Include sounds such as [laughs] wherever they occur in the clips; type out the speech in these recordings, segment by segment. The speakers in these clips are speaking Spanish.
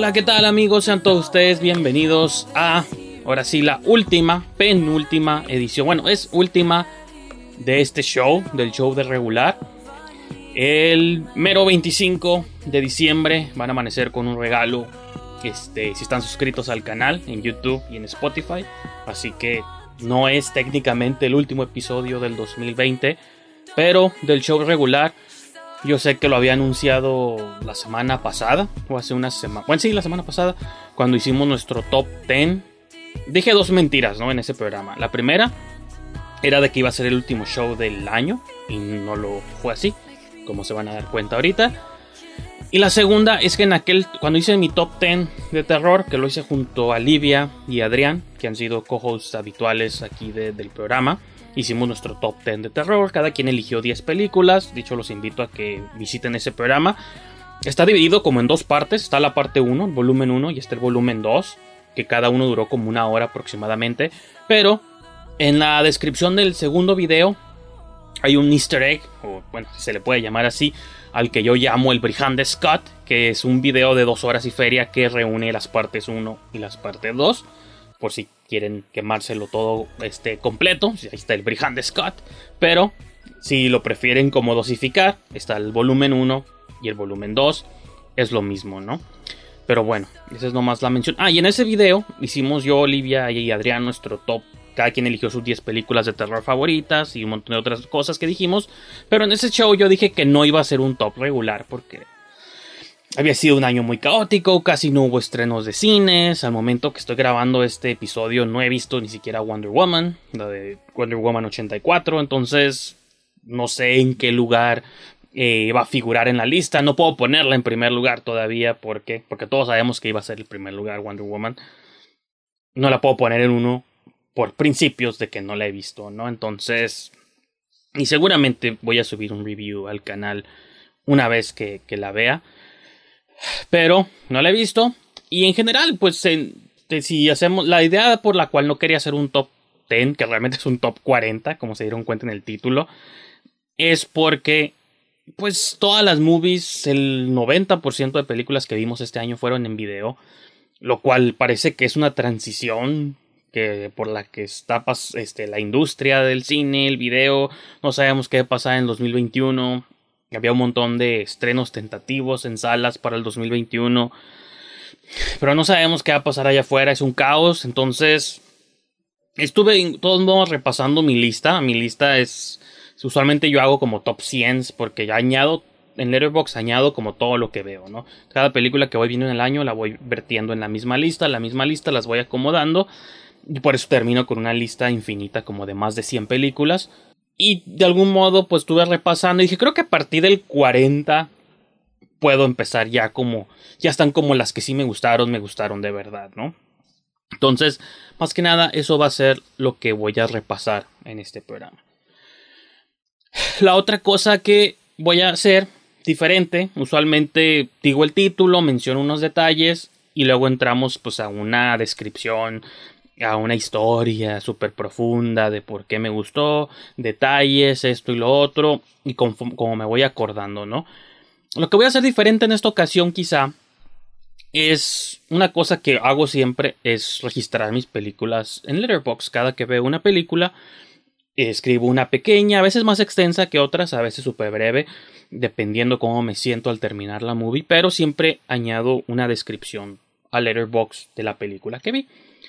Hola, ¿qué tal amigos? Sean todos ustedes bienvenidos a, ahora sí, la última, penúltima edición. Bueno, es última de este show, del show de regular. El mero 25 de diciembre van a amanecer con un regalo. Este, si están suscritos al canal en YouTube y en Spotify. Así que no es técnicamente el último episodio del 2020. Pero del show regular. Yo sé que lo había anunciado la semana pasada, o hace una semana. Bueno, sí, la semana pasada, cuando hicimos nuestro top 10. Dije dos mentiras, ¿no? En ese programa. La primera era de que iba a ser el último show del año, y no lo fue así, como se van a dar cuenta ahorita. Y la segunda es que en aquel, cuando hice mi top 10 de terror, que lo hice junto a Livia y Adrián, que han sido co-hosts habituales aquí de- del programa, hicimos nuestro top 10 de terror, cada quien eligió 10 películas, dicho los invito a que visiten ese programa. Está dividido como en dos partes, está la parte 1, el volumen 1, y está el volumen 2, que cada uno duró como una hora aproximadamente, pero en la descripción del segundo video hay un easter egg, o bueno, se le puede llamar así, al que yo llamo el Brihande Scott, que es un video de dos horas y feria que reúne las partes 1 y las partes 2, por si quieren quemárselo todo este, completo, ahí está el Brihande Scott, pero si lo prefieren como dosificar, está el volumen 1 y el volumen 2, es lo mismo, ¿no? Pero bueno, esa es nomás la mención. Ah, y en ese video hicimos yo, Olivia y Adrián nuestro top. Cada quien eligió sus 10 películas de terror favoritas y un montón de otras cosas que dijimos. Pero en ese show yo dije que no iba a ser un top regular porque había sido un año muy caótico, casi no hubo estrenos de cines. Al momento que estoy grabando este episodio no he visto ni siquiera Wonder Woman, la de Wonder Woman 84. Entonces no sé en qué lugar eh, va a figurar en la lista. No puedo ponerla en primer lugar todavía porque, porque todos sabemos que iba a ser el primer lugar Wonder Woman. No la puedo poner en uno por principios de que no la he visto, ¿no? Entonces, y seguramente voy a subir un review al canal una vez que, que la vea. Pero no la he visto. Y en general, pues si hacemos la idea por la cual no quería hacer un top 10, que realmente es un top 40, como se dieron cuenta en el título, es porque pues todas las movies, el 90% de películas que vimos este año fueron en video, lo cual parece que es una transición que por la que está este, la industria del cine, el video, no sabemos qué va a pasar en 2021. Había un montón de estrenos tentativos en salas para el 2021. Pero no sabemos qué va a pasar allá afuera, es un caos. Entonces, estuve en todos modos repasando mi lista. Mi lista es. Usualmente yo hago como top 100 porque ya añado. En Letterboxd añado como todo lo que veo, ¿no? Cada película que voy viendo en el año la voy vertiendo en la misma lista, la misma lista las voy acomodando. Y por eso termino con una lista infinita como de más de 100 películas. Y de algún modo pues estuve repasando y dije, creo que a partir del 40 puedo empezar ya como, ya están como las que sí me gustaron, me gustaron de verdad, ¿no? Entonces, más que nada, eso va a ser lo que voy a repasar en este programa. La otra cosa que voy a hacer diferente, usualmente digo el título, menciono unos detalles y luego entramos pues a una descripción, a una historia súper profunda de por qué me gustó, detalles, esto y lo otro, y como me voy acordando, ¿no? Lo que voy a hacer diferente en esta ocasión quizá es una cosa que hago siempre es registrar mis películas en Letterboxd. Cada que veo una película, escribo una pequeña, a veces más extensa que otras, a veces súper breve, dependiendo cómo me siento al terminar la movie, pero siempre añado una descripción a Letterboxd de la película que vi.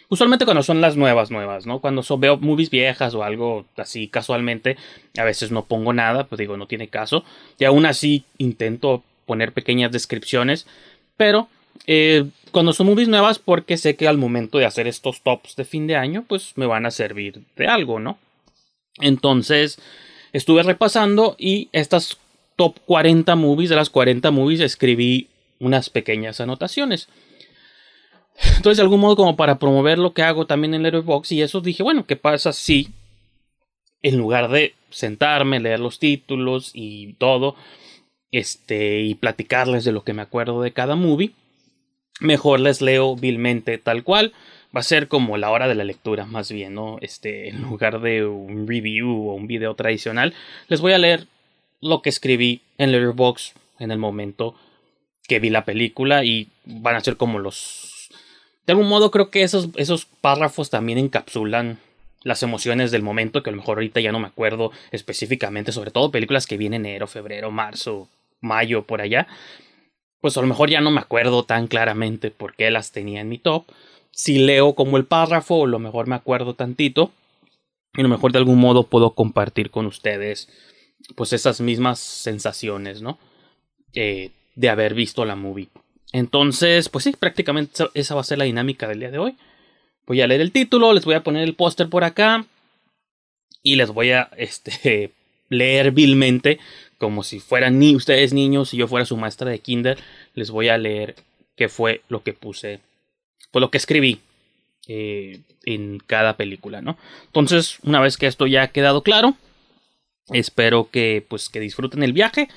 Usualmente cuando son las nuevas, nuevas, ¿no? Cuando son, veo movies viejas o algo así casualmente, a veces no pongo nada, pues digo, no tiene caso. Y aún así intento poner pequeñas descripciones, pero eh, cuando son movies nuevas, porque sé que al momento de hacer estos tops de fin de año, pues me van a servir de algo, ¿no? Entonces, estuve repasando y estas top 40 movies, de las 40 movies, escribí unas pequeñas anotaciones. Entonces, de algún modo, como para promover lo que hago también en Letterboxd, y eso dije, bueno, ¿qué pasa si en lugar de sentarme, leer los títulos y todo, este, y platicarles de lo que me acuerdo de cada movie, mejor les leo vilmente tal cual. Va a ser como la hora de la lectura, más bien, ¿no? Este, en lugar de un review o un video tradicional, les voy a leer lo que escribí en Letterboxd en el momento que vi la película y van a ser como los de algún modo creo que esos, esos párrafos también encapsulan las emociones del momento que a lo mejor ahorita ya no me acuerdo específicamente, sobre todo películas que vienen enero, febrero, marzo, mayo, por allá. Pues a lo mejor ya no me acuerdo tan claramente por qué las tenía en mi top. Si leo como el párrafo, a lo mejor me acuerdo tantito. Y a lo mejor de algún modo puedo compartir con ustedes pues esas mismas sensaciones, ¿no? Eh, de haber visto la movie. Entonces, pues sí, prácticamente esa va a ser la dinámica del día de hoy. Voy a leer el título, les voy a poner el póster por acá y les voy a este, [laughs] leer vilmente como si fueran ni ustedes niños y yo fuera su maestra de kinder, les voy a leer qué fue lo que puse, pues lo que escribí eh, en cada película, ¿no? Entonces, una vez que esto ya ha quedado claro, espero que pues que disfruten el viaje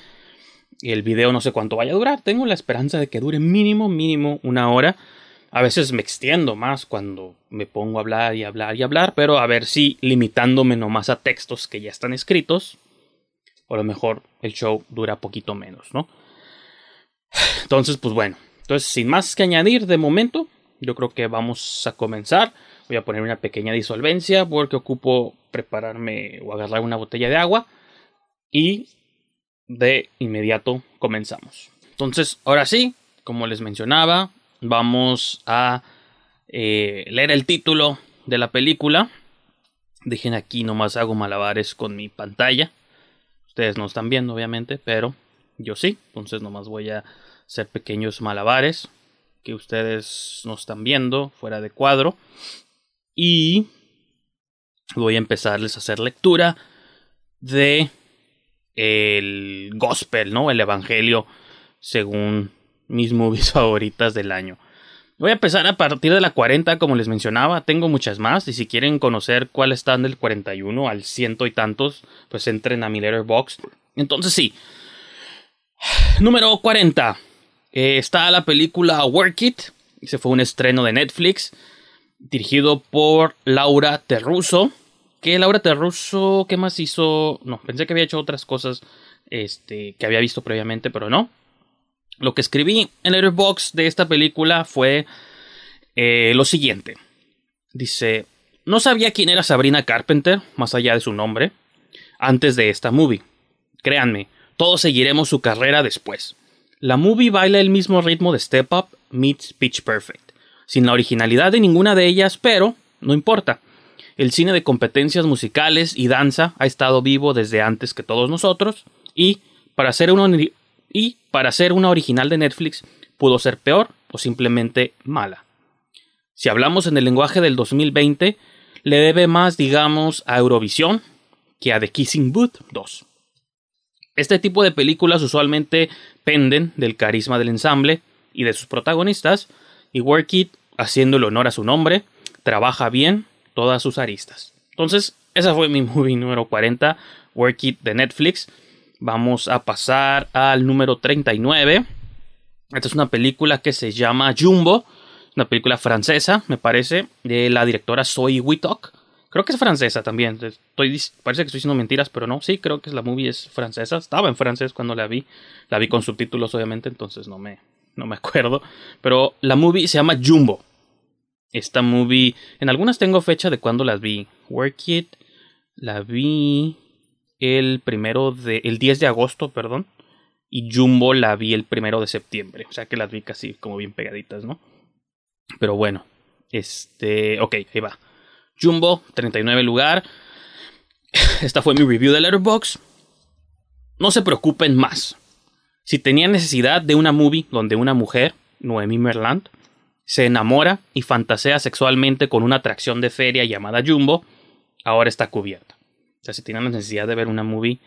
el video no sé cuánto vaya a durar. Tengo la esperanza de que dure mínimo, mínimo una hora. A veces me extiendo más cuando me pongo a hablar y hablar y hablar, pero a ver si limitándome nomás a textos que ya están escritos, o a lo mejor el show dura poquito menos, ¿no? Entonces, pues bueno, entonces sin más que añadir de momento, yo creo que vamos a comenzar. Voy a poner una pequeña disolvencia porque ocupo prepararme o agarrar una botella de agua y de inmediato comenzamos. Entonces, ahora sí, como les mencionaba, vamos a eh, leer el título de la película. Dejen aquí, nomás hago malabares con mi pantalla. Ustedes no están viendo, obviamente, pero yo sí. Entonces, nomás voy a hacer pequeños malabares que ustedes no están viendo fuera de cuadro. Y voy a empezarles a hacer lectura de el gospel, ¿no? El evangelio según mis movies [laughs] favoritas del año. Voy a empezar a partir de la 40, como les mencionaba. Tengo muchas más. Y si quieren conocer cuáles están del 41 al ciento y tantos, pues entren a mi letterbox. Entonces sí. [sighs] Número 40. Eh, está la película Work It. Ese fue un estreno de Netflix. Dirigido por Laura Terruso que Laura Terruso, ¿qué más hizo? No, pensé que había hecho otras cosas este, que había visto previamente, pero no. Lo que escribí en el box de esta película fue eh, lo siguiente. Dice, no sabía quién era Sabrina Carpenter, más allá de su nombre, antes de esta movie. Créanme, todos seguiremos su carrera después. La movie baila el mismo ritmo de Step Up meets Pitch Perfect, sin la originalidad de ninguna de ellas, pero no importa el cine de competencias musicales y danza ha estado vivo desde antes que todos nosotros y para ser una, y para una original de Netflix pudo ser peor o simplemente mala. Si hablamos en el lenguaje del 2020, le debe más, digamos, a Eurovisión que a The Kissing Booth 2. Este tipo de películas usualmente penden del carisma del ensamble y de sus protagonistas, y Work It, haciendo el honor a su nombre, trabaja bien todas sus aristas. Entonces, esa fue mi [laughs] movie número 40, Work It de Netflix. Vamos a pasar al número 39. Esta es una película que se llama Jumbo, una película francesa, me parece, de la directora Zoe Wittok. Creo que es francesa también. Parece que estoy diciendo mentiras, pero no. Sí, creo que la movie es francesa. Estaba en francés cuando la vi. La vi con subtítulos, obviamente, entonces no me, no me acuerdo. Pero la movie se llama Jumbo. Esta movie, en algunas tengo fecha de cuando las vi. Work It, la vi el primero de, el 10 de agosto, perdón. Y Jumbo la vi el primero de septiembre. O sea que las vi casi como bien pegaditas, ¿no? Pero bueno, este, ok, ahí va. Jumbo, 39 lugar. [laughs] Esta fue mi review de Letterboxd. No se preocupen más. Si tenían necesidad de una movie donde una mujer, Noemi Merland, se enamora y fantasea sexualmente con una atracción de feria llamada Jumbo, ahora está cubierta. O sea, si tienen la necesidad de ver una movie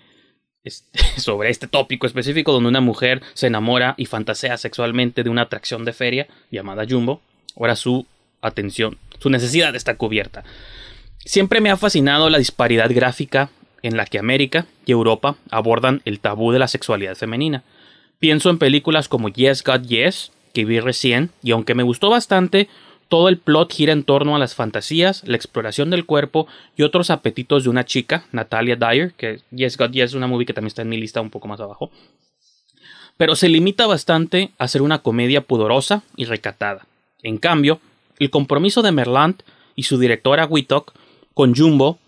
este, [laughs] sobre este tópico específico donde una mujer se enamora y fantasea sexualmente de una atracción de feria llamada Jumbo, ahora su atención, su necesidad está cubierta. Siempre me ha fascinado la disparidad gráfica en la que América y Europa abordan el tabú de la sexualidad femenina. Pienso en películas como Yes God Yes, que vi recién, y aunque me gustó bastante, todo el plot gira en torno a las fantasías, la exploración del cuerpo y otros apetitos de una chica, Natalia Dyer, que Yes God Yes es una movie que también está en mi lista un poco más abajo. Pero se limita bastante a ser una comedia pudorosa y recatada. En cambio, el compromiso de Merland y su directora Wittok con Jumbo.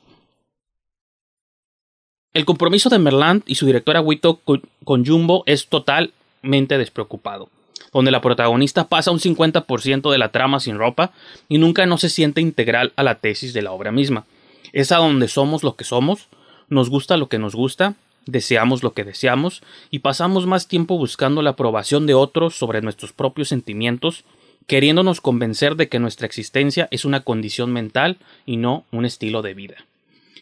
El compromiso de Merland y su directora Wittok con, Jumbo es totalmente despreocupado, donde la protagonista pasa un 50% de la trama sin ropa y nunca no se siente integral a la tesis de la obra misma. Es a donde somos lo que somos, nos gusta lo que nos gusta, deseamos lo que deseamos y pasamos más tiempo buscando la aprobación de otros sobre nuestros propios sentimientos queriéndonos convencer de que nuestra existencia es una condición mental y no un estilo de vida.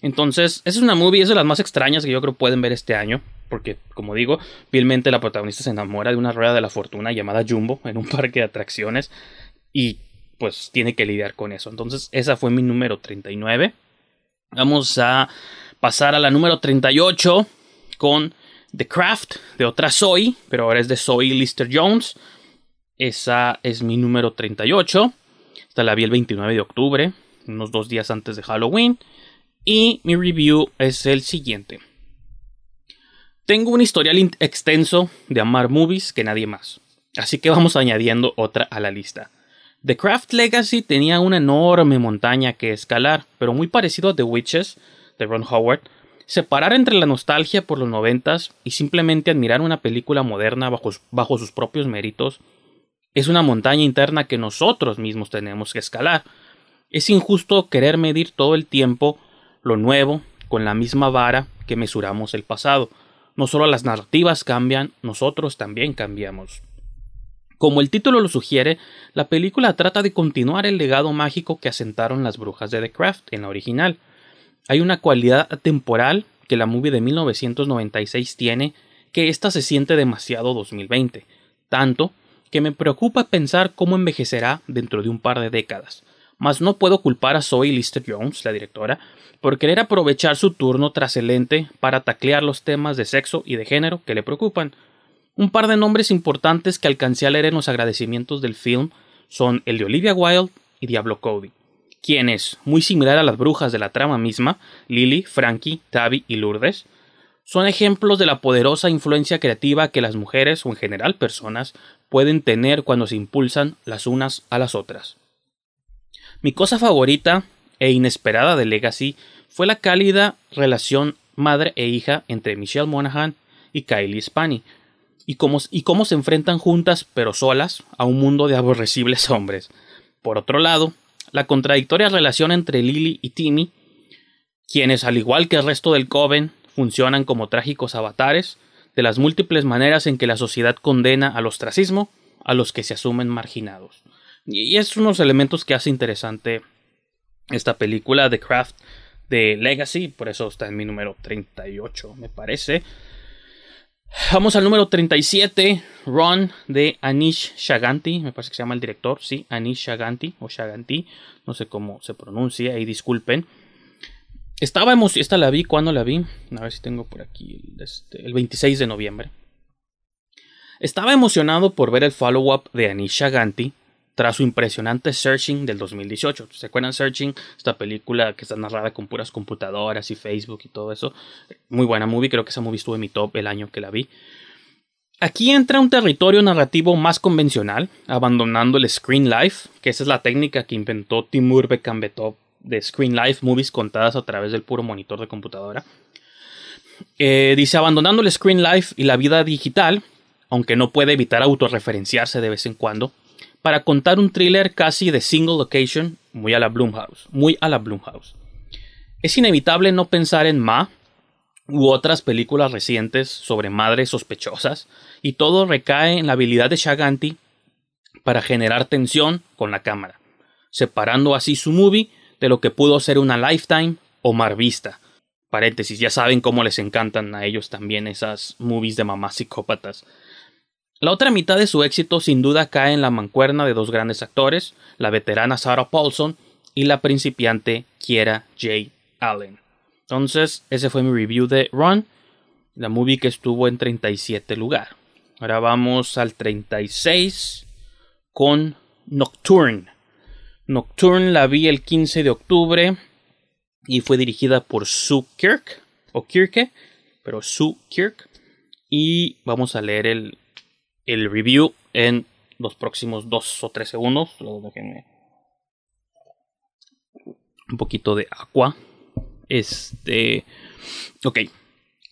Entonces, es una movie, es de las más extrañas que yo creo pueden ver este año, porque, como digo, fielmente la protagonista se enamora de una rueda de la fortuna llamada Jumbo en un [laughs] parque de atracciones y pues tiene que lidiar con eso. Entonces, esa fue mi número 39. Vamos a pasar a la número 38 con The Craft de otra Zoe, pero ahora es de Zoe Lister Jones. Esa es mi número 38. Esta la vi el 29 de octubre, unos dos días antes de Halloween. Y mi review es el siguiente. Tengo un historial extenso de amar movies que nadie más. Así que vamos añadiendo otra a la lista. The Craft Legacy tenía una enorme montaña que escalar, pero muy parecido a The Witches de Ron Howard. Separar entre la nostalgia por los noventas y simplemente admirar una película moderna bajo, bajo sus propios méritos es una montaña interna que nosotros mismos tenemos que escalar. Es injusto querer medir todo el tiempo lo nuevo con la misma vara que mesuramos el pasado. No solo las narrativas cambian, nosotros también cambiamos. Como el título lo sugiere, la película trata de continuar el legado mágico que asentaron las brujas de The Craft en la original. Hay una cualidad temporal que la movie de 1996 tiene que ésta se siente demasiado 2020, tanto que me preocupa pensar cómo envejecerá dentro de un par de décadas. Mas no puedo culpar a Zoe Lister Jones, la directora, por querer aprovechar su turno trascendente para taclear los temas de sexo y de género que le preocupan. Un par de nombres importantes que alcancé a leer en los agradecimientos del film son el de Olivia Wilde y Diablo Cody, quienes, muy similar a las brujas de la trama misma, Lily, Frankie, Tabby y Lourdes, son ejemplos de la poderosa influencia creativa que las mujeres o en general personas pueden tener cuando se impulsan las unas a las otras. Mi cosa favorita e inesperada de Legacy fue la cálida relación madre e hija entre Michelle Monaghan y Kylie Spani, y cómo, y cómo se enfrentan juntas pero solas a un mundo de aborrecibles [laughs] hombres. Por otro lado, la contradictoria relación entre Lily y Timmy, quienes al igual que el resto del Coven funcionan como trágicos avatares, de las múltiples maneras en que la sociedad condena al ostracismo a los que se asumen marginados. Y es unos elementos que hace interesante esta película The Craft de Legacy, por eso está en mi número 38, me parece. Vamos al número 37, Run de Anish Shaganti, me parece que se llama el director, sí, Anish Shaganti o Shaganti, no sé cómo se pronuncia, ahí disculpen. Estaba emocionado, esta la vi, ¿cuándo la vi? A ver si tengo por aquí el, este, el 26 de noviembre. Estaba emocionado por ver el follow-up de Anish Shaganti tras su impresionante Searching del 2018. ¿Se acuerdan Searching? Esta película que está narrada con puras computadoras y Facebook y todo eso. Muy buena movie, creo que esa movie estuvo en mi top el año que la vi. Aquí entra un territorio narrativo más convencional, abandonando el Screen Life, que esa es la técnica que inventó Timur Bekambetov de Screen Life, movies contadas a través del puro monitor de computadora. Eh, dice, abandonando el Screen Life y la vida digital, aunque no puede evitar autorreferenciarse de vez en cuando, para contar un thriller casi de single location, muy a la Blumhouse, muy a la Blumhouse. Es inevitable no pensar en Ma u otras películas recientes sobre madres sospechosas, y todo recae en la habilidad de Shaganti para generar tensión con la cámara, separando así su movie de lo que pudo ser una Lifetime o Marvista. Paréntesis, ya saben cómo les encantan a ellos también esas movies de mamás psicópatas. La otra mitad de su éxito sin duda cae en la mancuerna de dos grandes actores, la veterana Sarah Paulson y la principiante Kiera J. Allen. Entonces, ese fue mi review de Run, la movie que estuvo en 37 lugar. Ahora vamos al 36 con Nocturne. Nocturne la vi el 15 de octubre y fue dirigida por Sue Kirk, o Kirke, pero Sue Kirk. Y vamos a leer el, el review en los próximos dos o tres segundos. déjenme un poquito de agua. Este. Ok.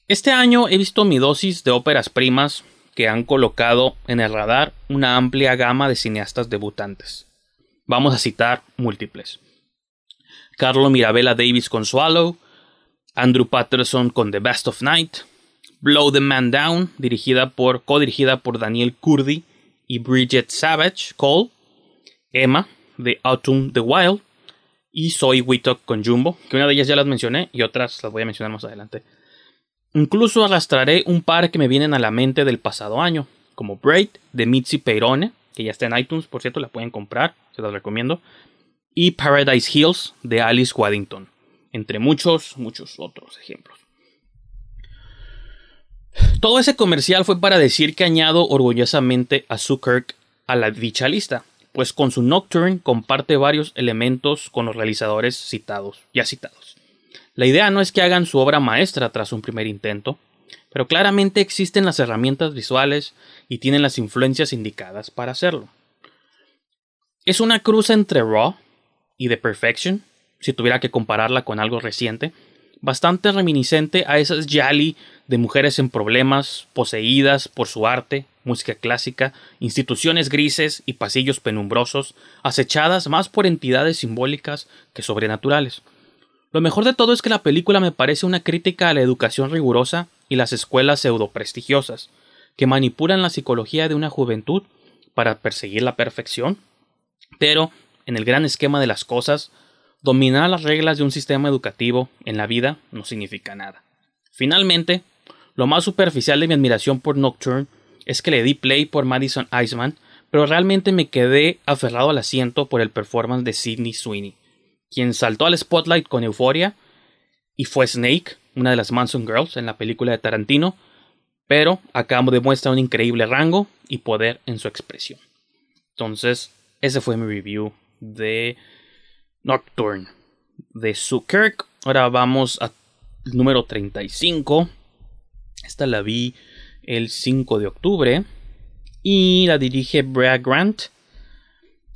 Este año he visto mi dosis de óperas primas que han colocado en el radar una amplia gama de cineastas debutantes. Vamos a citar múltiples. Carlo Mirabella Davis con Swallow, Andrew Patterson con The Best of Night, Blow the Man Down, dirigida por, co-dirigida por Daniel Kurdi y Bridget Savage Cole, Emma, de Autumn the Wild, y Zoe Wittock con Jumbo, que una de ellas ya las mencioné y otras las voy a mencionar más adelante. Incluso arrastraré un par que me vienen a la mente del pasado año, como Braid de Mitzi Peirone, que ya está en iTunes, por cierto, la pueden comprar, se las recomiendo, y Paradise Hills de Alice Waddington, entre muchos, muchos otros ejemplos. Todo ese comercial fue para decir que añado orgullosamente a Kirk a la dicha lista, pues con su Nocturne comparte varios elementos con los realizadores citados, ya citados. La idea no es que hagan su obra maestra tras un primer intento, pero claramente existen las herramientas visuales y tienen las influencias indicadas para hacerlo. Es una cruz entre Raw y The Perfection, si tuviera que compararla con algo reciente, bastante reminiscente a esas Yali de mujeres en problemas, poseídas por su arte, música clásica, instituciones grises y pasillos penumbrosos, acechadas más por entidades simbólicas que sobrenaturales. Lo mejor de todo es que la película me parece una crítica a la educación rigurosa y las escuelas pseudoprestigiosas, que manipulan la psicología de una juventud para perseguir la perfección. Pero, en el gran esquema de las cosas, dominar las reglas de un sistema educativo en la vida no significa nada. Finalmente, lo más superficial de mi admiración por Nocturne es que le di play por Madison Iceman, pero realmente me quedé aferrado al asiento por el performance de Sidney Sweeney, quien saltó al spotlight con euforia y fue Snake, una de las Manson Girls en la película de Tarantino, pero acá demuestra un increíble rango y poder en su expresión. Entonces, ese fue mi review de Nocturne de Sue Kirk. Ahora vamos al número 35. Esta la vi el 5 de octubre y la dirige Brad Grant.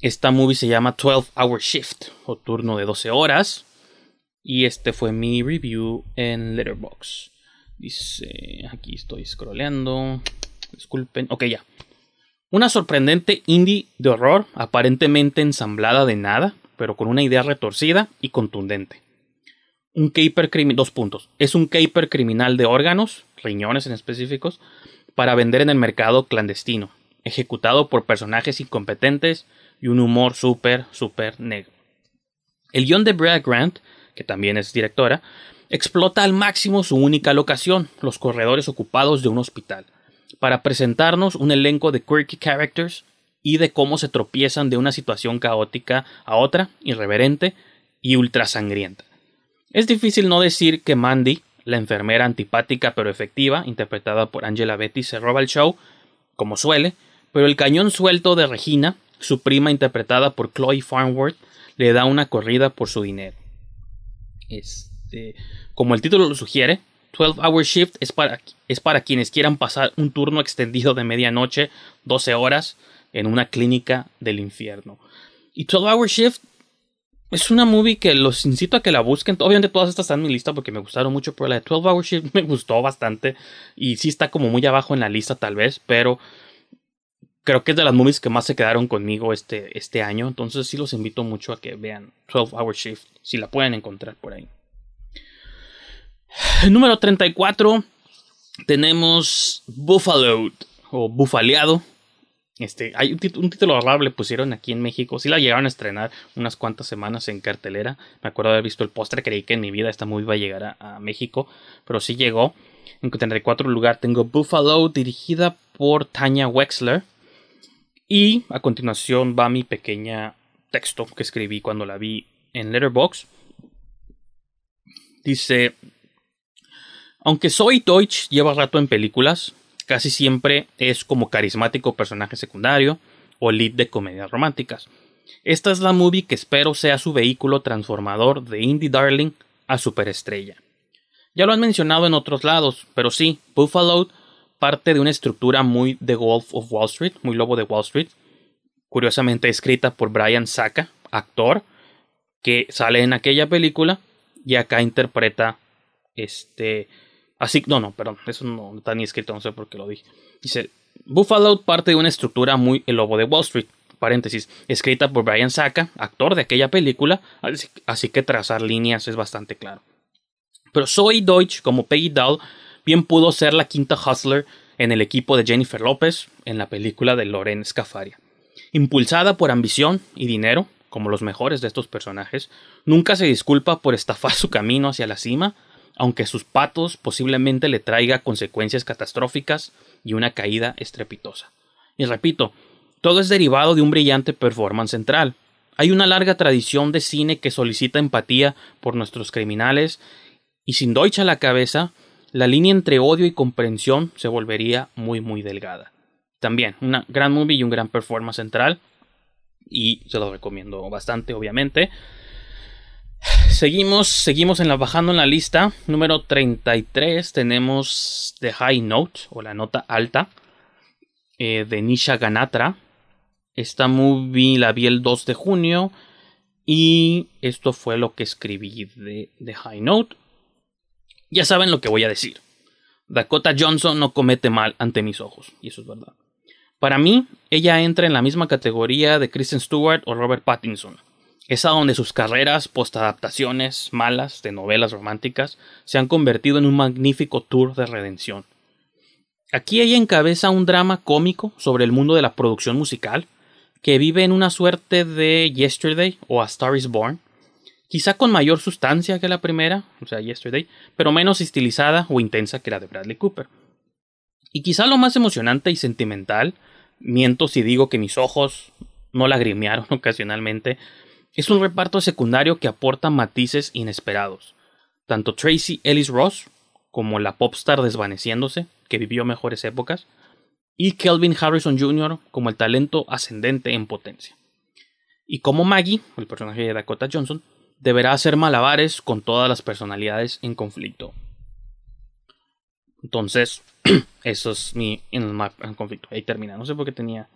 Esta movie se llama 12 Hour Shift o turno de 12 horas. Y este fue mi review en Letterboxd. Dice, aquí estoy scrolleando. Disculpen. Ok, ya. Una sorprendente indie de horror, aparentemente ensamblada de nada, pero con una idea retorcida y contundente. Un caper criminal, dos puntos. Es un caper criminal de órganos, riñones en específicos, para vender en el mercado clandestino, ejecutado por personajes incompetentes y un humor súper, súper negro. El guion de Brad Grant, que también es directora, explota al máximo su única locación, los corredores ocupados de un hospital, para presentarnos un elenco de quirky characters y de cómo se tropiezan de una situación caótica a otra, irreverente y ultra sangrienta. Es difícil no decir que Mandy, la enfermera antipática pero efectiva, interpretada por Angela Betty, se roba el show, como suele, pero el cañón suelto de Regina, su prima interpretada por Chloe Farnworth, le da una corrida por su dinero. Este, como el título lo sugiere, 12 Hour Shift es para, es para quienes quieran pasar un turno extendido de medianoche, 12 horas, en una clínica del infierno. Y 12 Hour Shift es una movie que los incito a que la busquen. Obviamente todas estas están en mi lista porque me gustaron mucho, pero la de 12 Hour Shift [laughs] me gustó bastante. Y sí está como muy abajo en la lista tal vez, pero creo que es de las movies que más se quedaron conmigo este, este año. Entonces sí los invito mucho a que vean 12 Hour Shift, si la pueden encontrar por ahí. [sighs] Número 34 tenemos Buffalo o Bufaleado este, hay un, título le pusieron aquí en México. Sí la llegaron a estrenar unas cuantas semanas en cartelera. Me acuerdo haber visto el póster. Creí que en mi vida esta movie iba a llegar a, México. Pero sí llegó. En 34 lugar tengo Buffalo, dirigida por Tanya Wexler. Y a continuación va mi pequeña texto que escribí cuando la vi en Letterboxd. Dice: Aunque soy Deutsch lleva rato en películas, casi siempre es como carismático personaje secundario o lead de comedias románticas. Esta es la movie que espero sea su vehículo transformador de indie darling a superestrella. Ya lo han mencionado en otros lados, pero sí, Buffalo parte de una estructura muy The Wolf of Wall Street, muy lobo de Wall Street, curiosamente escrita por Brian Saka, actor que sale en aquella película y acá interpreta este Así, no, no, perdón, eso no está ni escrito, no sé por qué lo dije. Dice, Buffalo parte de una estructura muy El Lobo de Wall Street, paréntesis, escrita por Brian Saka, actor de aquella película, así, que trazar líneas es bastante claro. Pero Zoe Deutsch, como Peggy Dahl, bien pudo ser la quinta hustler en el equipo de Jennifer López en la película de Loren Scafaria. Impulsada por ambición y dinero, como los mejores de estos personajes, nunca se disculpa por estafar su camino hacia la cima aunque sus patos posiblemente le traiga consecuencias catastróficas y una caída estrepitosa. Y repito, todo es derivado de un brillante performance central. Hay una larga tradición de cine que solicita empatía por nuestros criminales, y sin Deutsch a la cabeza, la línea entre odio y comprensión se volvería muy muy delgada. También, una gran movie y un gran performance central, y se lo recomiendo bastante, obviamente. Seguimos, seguimos en la, bajando en la lista. Número 33 tenemos The High Note o la nota alta eh, de Nisha Ganatra. Esta movie la vi el 2 de junio y esto fue lo que escribí de The High Note. Ya saben lo que voy a decir. Dakota Johnson no comete mal ante mis ojos, y eso es verdad. Para mí, ella entra en la misma categoría de Kristen Stewart o Robert Pattinson es donde sus carreras postadaptaciones malas de novelas románticas se han convertido en un magnífico tour de redención. Aquí ella encabeza un drama cómico sobre el mundo de la producción musical, que vive en una suerte de Yesterday o A Star is Born, quizá con mayor sustancia que la primera, o sea, Yesterday, pero menos estilizada o intensa que la de Bradley Cooper. Y quizá lo más emocionante y sentimental, miento si digo que mis ojos no lagrimearon [laughs] ocasionalmente, es un reparto secundario que aporta matices inesperados. Tanto Tracy Ellis Ross, como la popstar desvaneciéndose, que vivió mejores épocas, y Kelvin Harrison Jr. como el talento ascendente en potencia. Y como Maggie, el personaje de Dakota Johnson, deberá hacer malabares con todas las personalidades en conflicto. Entonces, [clears throat] eso es mi en conflicto. Ahí termina. No sé por qué tenía.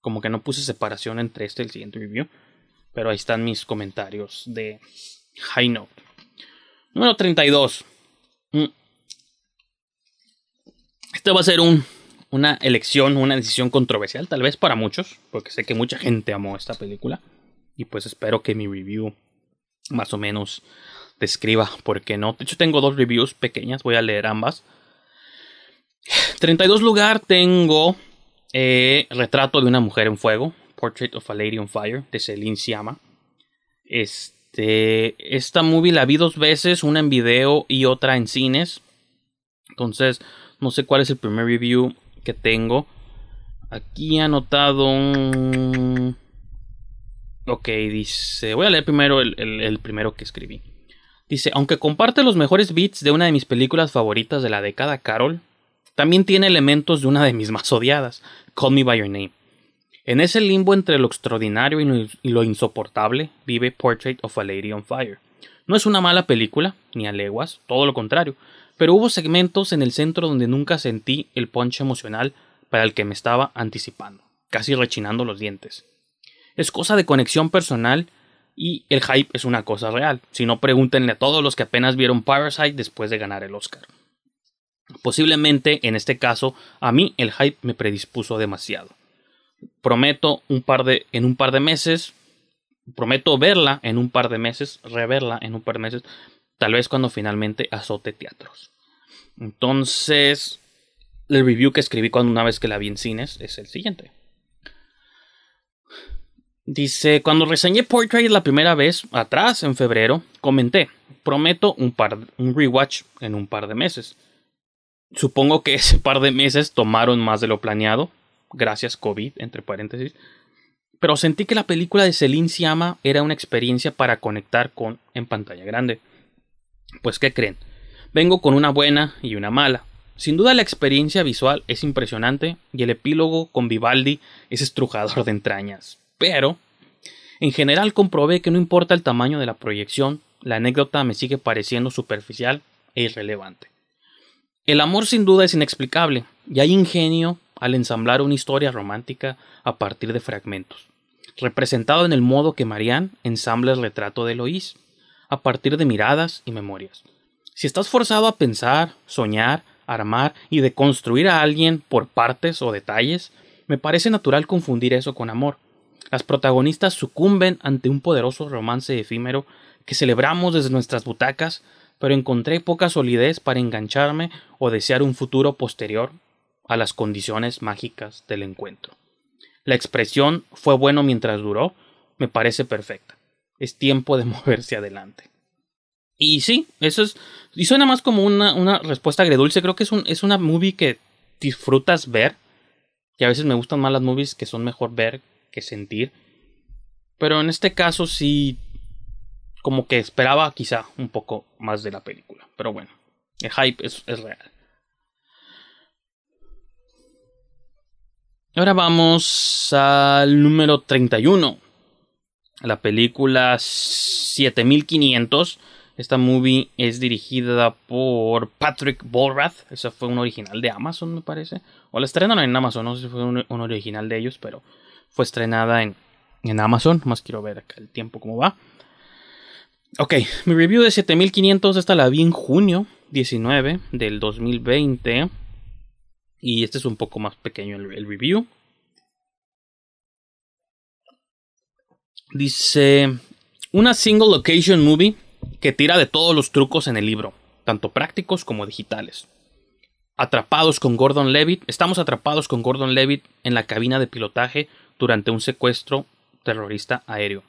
Como que no puse separación entre este y el siguiente review. Pero ahí están mis comentarios de High Note. Número 32. Mm. Esta va a ser un, una elección, una decisión controversial, tal vez para muchos, porque sé que mucha gente amó esta película. Y pues espero que mi review más o menos describa por qué no. De hecho, tengo dos reviews pequeñas, voy a leer ambas. [sighs] 32 lugar tengo eh, Retrato de una mujer en fuego, Portrait of a Lady on Fire de Celine Siama. Este, esta movie la vi dos veces, una en video y otra en cines. Entonces, no sé cuál es el primer review que tengo. Aquí he anotado un... Ok, dice... Voy a leer primero el, el- el primero que escribí. Dice, aunque comparte los mejores beats de una de mis películas favoritas de la década, Carol, también tiene elementos de una de mis más odiadas, Call Me By Your Name. En ese limbo entre lo extraordinario y lo, insoportable vive Portrait of a Lady on Fire. No es una mala película, ni a leguas, todo lo contrario, pero hubo segmentos en el centro donde nunca sentí el punch emocional para el que me estaba anticipando, casi rechinando los dientes. Es cosa de conexión personal y el hype es una cosa real. Si no, pregúntenle a todos los que apenas vieron Parasite después de ganar el Oscar. Posiblemente, en este caso, a mí el hype me predispuso demasiado. Prometo un par de, en un par de meses, prometo verla en un par de meses, reverla en un par de meses, tal vez cuando finalmente azote teatros. Entonces, el review que escribí cuando una vez que la vi en cines es el siguiente. Dice, cuando reseñé Portrait la primera vez, atrás, en febrero, comenté, prometo un, par, un rewatch en un par de meses. Supongo que ese par de meses tomaron más de lo planeado, gracias COVID, entre paréntesis, pero sentí que la película de Celine Siama era una experiencia para conectar con en pantalla grande. Pues, ¿qué creen? Vengo con una buena y una mala. Sin duda la experiencia visual es impresionante y el epílogo con Vivaldi es estrujador de entrañas. Pero, en general comprobé que no importa el tamaño de la proyección, la anécdota me sigue pareciendo superficial e irrelevante. El amor sin duda es inexplicable, y hay ingenio al ensamblar una historia romántica a partir de fragmentos, representado en el modo que Marianne ensambla el retrato de Eloís, a partir de miradas y memorias. Si estás forzado a pensar, soñar, armar y deconstruir a alguien por partes o detalles, me parece natural confundir eso con amor. Las protagonistas sucumben ante un poderoso romance efímero que celebramos desde nuestras butacas, pero encontré poca solidez para engancharme o desear un futuro posterior a las condiciones mágicas del encuentro. La expresión fue bueno mientras duró, me parece perfecta. Es tiempo de [laughs] moverse adelante. Y sí, eso es. Y suena más como una, una respuesta agredulce. Creo que es, un, es una movie que disfrutas ver. Y a veces me gustan más las movies que son mejor ver que sentir. Pero en este caso sí. Como que esperaba quizá un poco más de la película. Pero bueno, el hype es, es real. Ahora vamos al número 31. La película 7500. Esta movie es dirigida por Patrick Borath. Esa fue un original de Amazon, me parece. O la estrenaron en Amazon. No sé si fue un, original de ellos, pero fue estrenada en, en Amazon. Más quiero ver acá el tiempo cómo va. Ok, mi review de 7500. Esta la vi en junio 19 del 2020. Y este es un poco más pequeño el, el review. Dice, una single location movie que tira de todos los trucos en el libro, tanto prácticos como digitales. Atrapados con Gordon Levitt, estamos atrapados con Gordon Levitt en la cabina de pilotaje durante un secuestro terrorista aéreo.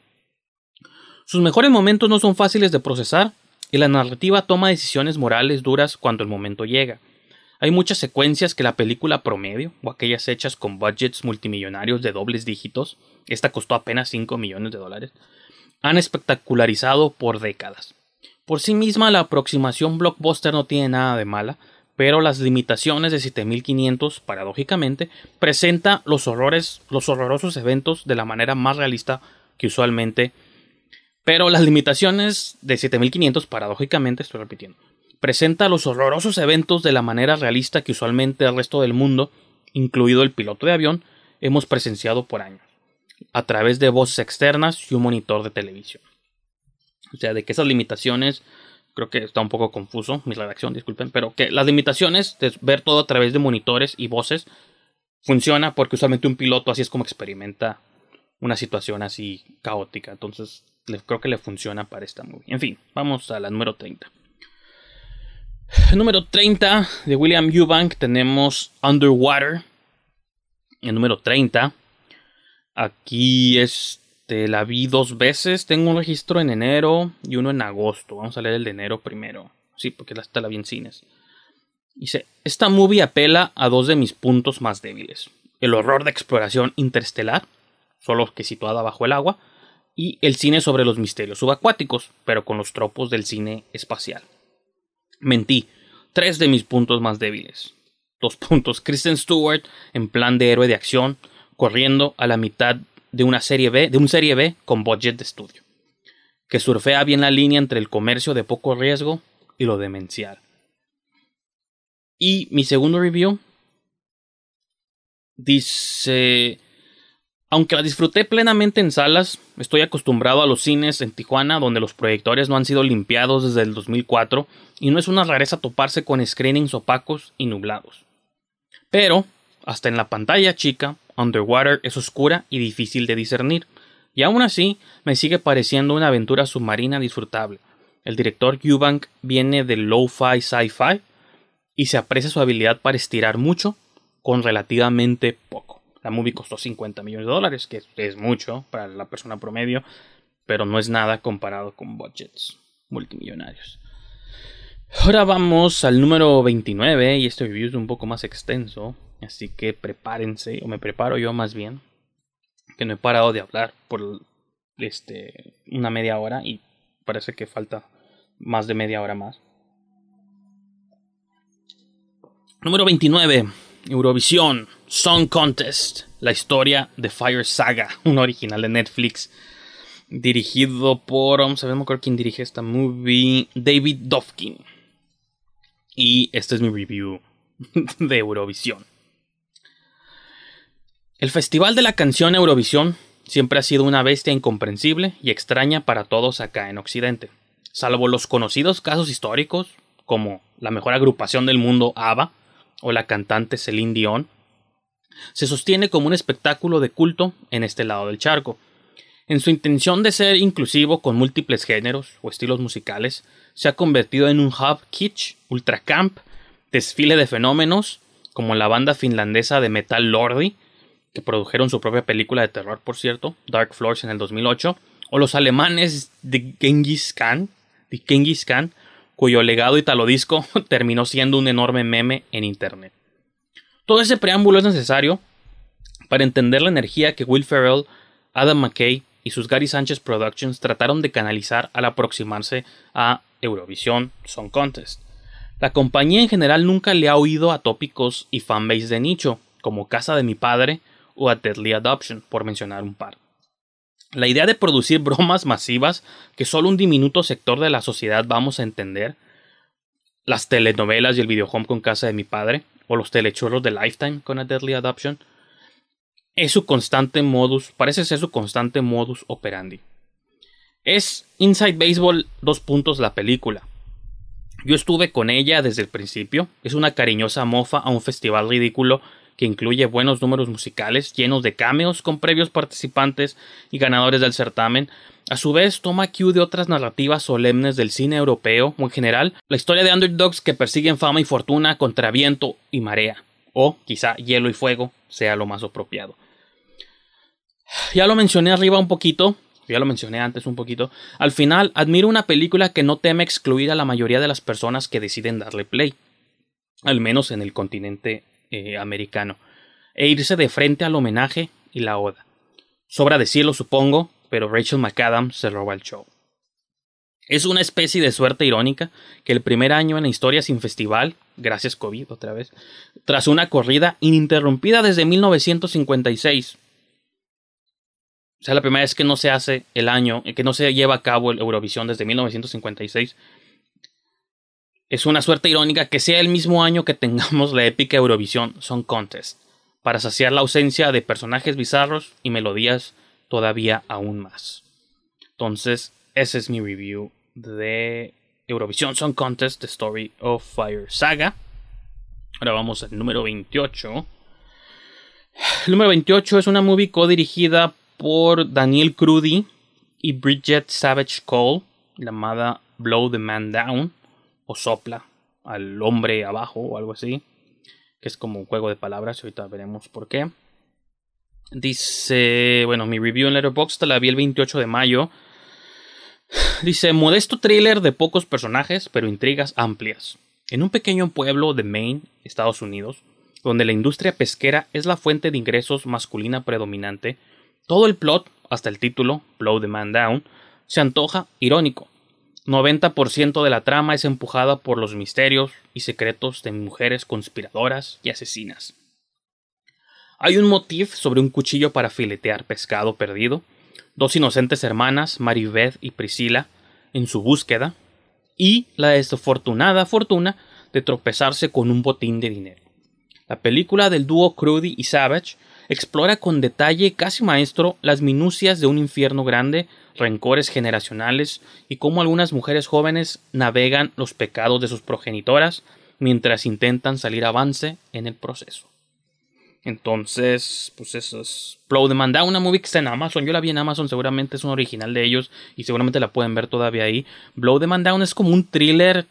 Sus mejores momentos no son fáciles de procesar y la narrativa toma decisiones morales duras cuando el momento llega. Hay muchas secuencias que la película promedio, o aquellas hechas con budgets multimillonarios de dobles dígitos, esta costó apenas 5 millones de dólares, han espectacularizado por décadas. Por sí misma la aproximación blockbuster no tiene nada de mala, pero las limitaciones de 7500, paradójicamente, presenta los horrores, los horrorosos eventos de la manera más realista que usualmente. Pero las limitaciones de 7500, paradójicamente, estoy repitiendo, presenta los horrorosos eventos de la manera realista que usualmente el resto del mundo, incluido el piloto de avión, hemos presenciado por años, a través de voces externas y un monitor de televisión. O sea, de que esas limitaciones, creo que está un poco confuso mi redacción, disculpen, pero que las limitaciones de ver todo a través de monitores y voces funciona porque usualmente un piloto así es como experimenta una situación así caótica. Entonces, creo que le funciona para esta movie. En fin, vamos a la número 30. Número 30 de William Eubank tenemos Underwater. El número 30. Aquí es Este, la vi dos veces. Tengo un registro en enero y uno en agosto. Vamos a leer el de enero primero. Sí, porque esta la vi en cines. Dice, esta movie apela a dos de mis puntos más débiles. El horror de exploración interestelar, solo que situada bajo el agua, y el cine sobre los misterios subacuáticos, pero con los tropos del cine espacial. Mentí. Tres de mis puntos más débiles. Dos puntos. Kristen Stewart en plan de héroe de acción, corriendo a la mitad de una serie B, de un serie B con budget de estudio, que surfea bien la línea entre el comercio de poco riesgo y lo demencial. Y mi segundo review dice, aunque la disfruté plenamente en salas, estoy acostumbrado a los cines en Tijuana donde los proyectores no han sido limpiados desde el 2004 y no es una rareza toparse con screenings opacos y nublados. Pero, hasta en la pantalla chica, Underwater es oscura y difícil de discernir, y aún así me sigue pareciendo una aventura submarina disfrutable. El director Eubank viene del lo-fi sci-fi y se aprecia su habilidad para estirar mucho con relativamente poco. La movie costó 50 millones de dólares, que es mucho para la persona promedio, pero no es nada comparado con budgets multimillonarios. Ahora vamos al número 29 y este review es un poco más extenso. Así que prepárense, o me preparo yo más bien, que no he parado de hablar por este una media hora y parece que falta más de media hora más. Número 29. Eurovisión Song Contest. La historia de Fire Saga, [laughs] un original de Netflix. Dirigido por. Vamos a ver, quién dirige esta movie. David Dovkin. Y este es mi review [laughs] de Eurovisión. El Festival de la Canción Eurovisión siempre ha sido una bestia incomprensible y extraña para todos acá en Occidente, salvo los conocidos casos históricos, como la mejor agrupación del mundo ABBA o la cantante Celine Dion, se sostiene como un espectáculo de culto en este lado del charco. En su intención de ser inclusivo con múltiples géneros o estilos musicales, se ha convertido en un hub kitsch, ultracamp, desfile de fenómenos, como la banda finlandesa de metal Lordi, que produjeron su propia película de terror, por cierto, Dark Floors en el 2008, o los alemanes de Genghis Khan, cuyo legado italodisco [laughs] terminó siendo un enorme meme en Internet. Todo ese preámbulo es necesario para entender la energía que Will Ferrell, Adam McKay y sus Gary Sánchez Productions trataron de canalizar al aproximarse a Eurovisión Song Contest. La compañía en general nunca le ha oído a tópicos y fanbase de nicho, como Casa de mi padre o a Deadly Adoption, por mencionar un par. La idea de producir [laughs] bromas masivas que solo un diminuto sector de la sociedad vamos a entender, las telenovelas y el videohome con Casa de mi padre, o los telechorros de Lifetime con a Deadly Adoption, es su constante modus, parece ser su constante modus operandi. Es Inside Baseball dos puntos la película. Yo estuve con ella desde el principio, es una cariñosa mofa a un festival ridículo que incluye buenos números musicales llenos de cameos con previos participantes y ganadores del certamen, a su vez toma cue de otras narrativas solemnes del cine europeo o en general, la historia de underdogs que persiguen fama y fortuna contra viento y marea, o quizá hielo y fuego sea lo más apropiado. Ya lo mencioné arriba un poquito, ya lo mencioné antes un poquito, al final admiro una película que no teme excluir a la mayoría de las personas que deciden darle play, al menos en el continente eh, americano, e irse de frente al homenaje y la oda. Sobra decirlo, supongo, pero Rachel McAdams se roba el show. Es una especie de suerte irónica que el primer año en la historia sin festival, gracias COVID otra vez, tras una corrida ininterrumpida desde 1956, o sea, la primera vez que no se hace el año, que no se lleva a cabo el Eurovisión desde 1956, es una suerte irónica que sea el mismo año que tengamos la épica Eurovisión Song Contest, para saciar la ausencia de personajes bizarros y melodías todavía aún más. Entonces, ese es mi review de Eurovisión Song Contest, The Story of Fire Saga. Ahora vamos al número 28. El número 28 es una movie co-dirigida por Daniel Crudy y Bridget Savage Cole, llamada Blow the Man Down o sopla al hombre abajo o algo así, que es como un juego de palabras, ahorita veremos por qué. Dice, bueno, mi review en Letterboxd la vi el 28 de mayo. Dice, modesto thriller de pocos personajes, pero intrigas amplias. En un pequeño pueblo de Maine, Estados Unidos, donde la industria pesquera es la fuente de ingresos masculina predominante, todo el plot, hasta el título, Blow the Man Down, se antoja irónico. 90% de la trama es empujada por los misterios y secretos de mujeres conspiradoras y asesinas. Hay un motif sobre un cuchillo para filetear pescado perdido, dos inocentes hermanas, Maribeth y Priscila, en su búsqueda, y la desafortunada fortuna de tropezarse con un botín de dinero. La película del dúo Crudy y Savage explora con detalle casi maestro las minucias de un infierno grande, rencores generacionales y cómo algunas mujeres jóvenes navegan los pecados de sus progenitoras mientras intentan salir avance en el proceso. Entonces, pues eso es Blow the Man Down, una movie que está en Amazon. Yo la vi en Amazon, seguramente es un original de ellos y seguramente la pueden ver todavía ahí. Blow the Man Down es como un thriller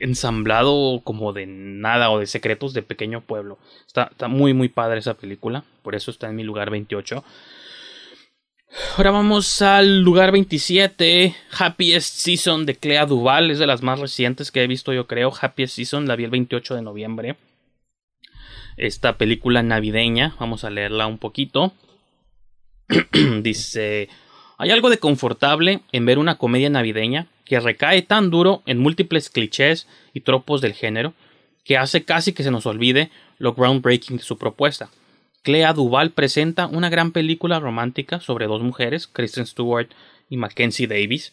ensamblado como de nada o de secretos de pequeño pueblo. Está, está muy, muy padre esa película. Por eso está en mi lugar 28. Ahora vamos al lugar 27, Happiest Season de Clea Duval, es de las más recientes que he visto yo creo, Happiest Season, la vi el 28 de noviembre. Esta película navideña, vamos a leerla un poquito. [clears throat] Dice, hay algo de confortable en ver una comedia navideña que recae tan duro en múltiples clichés y tropos del género que hace casi que se nos olvide lo groundbreaking de su propuesta. Clea Duval presenta una gran película romántica sobre dos mujeres, Kristen Stewart y Mackenzie Davis,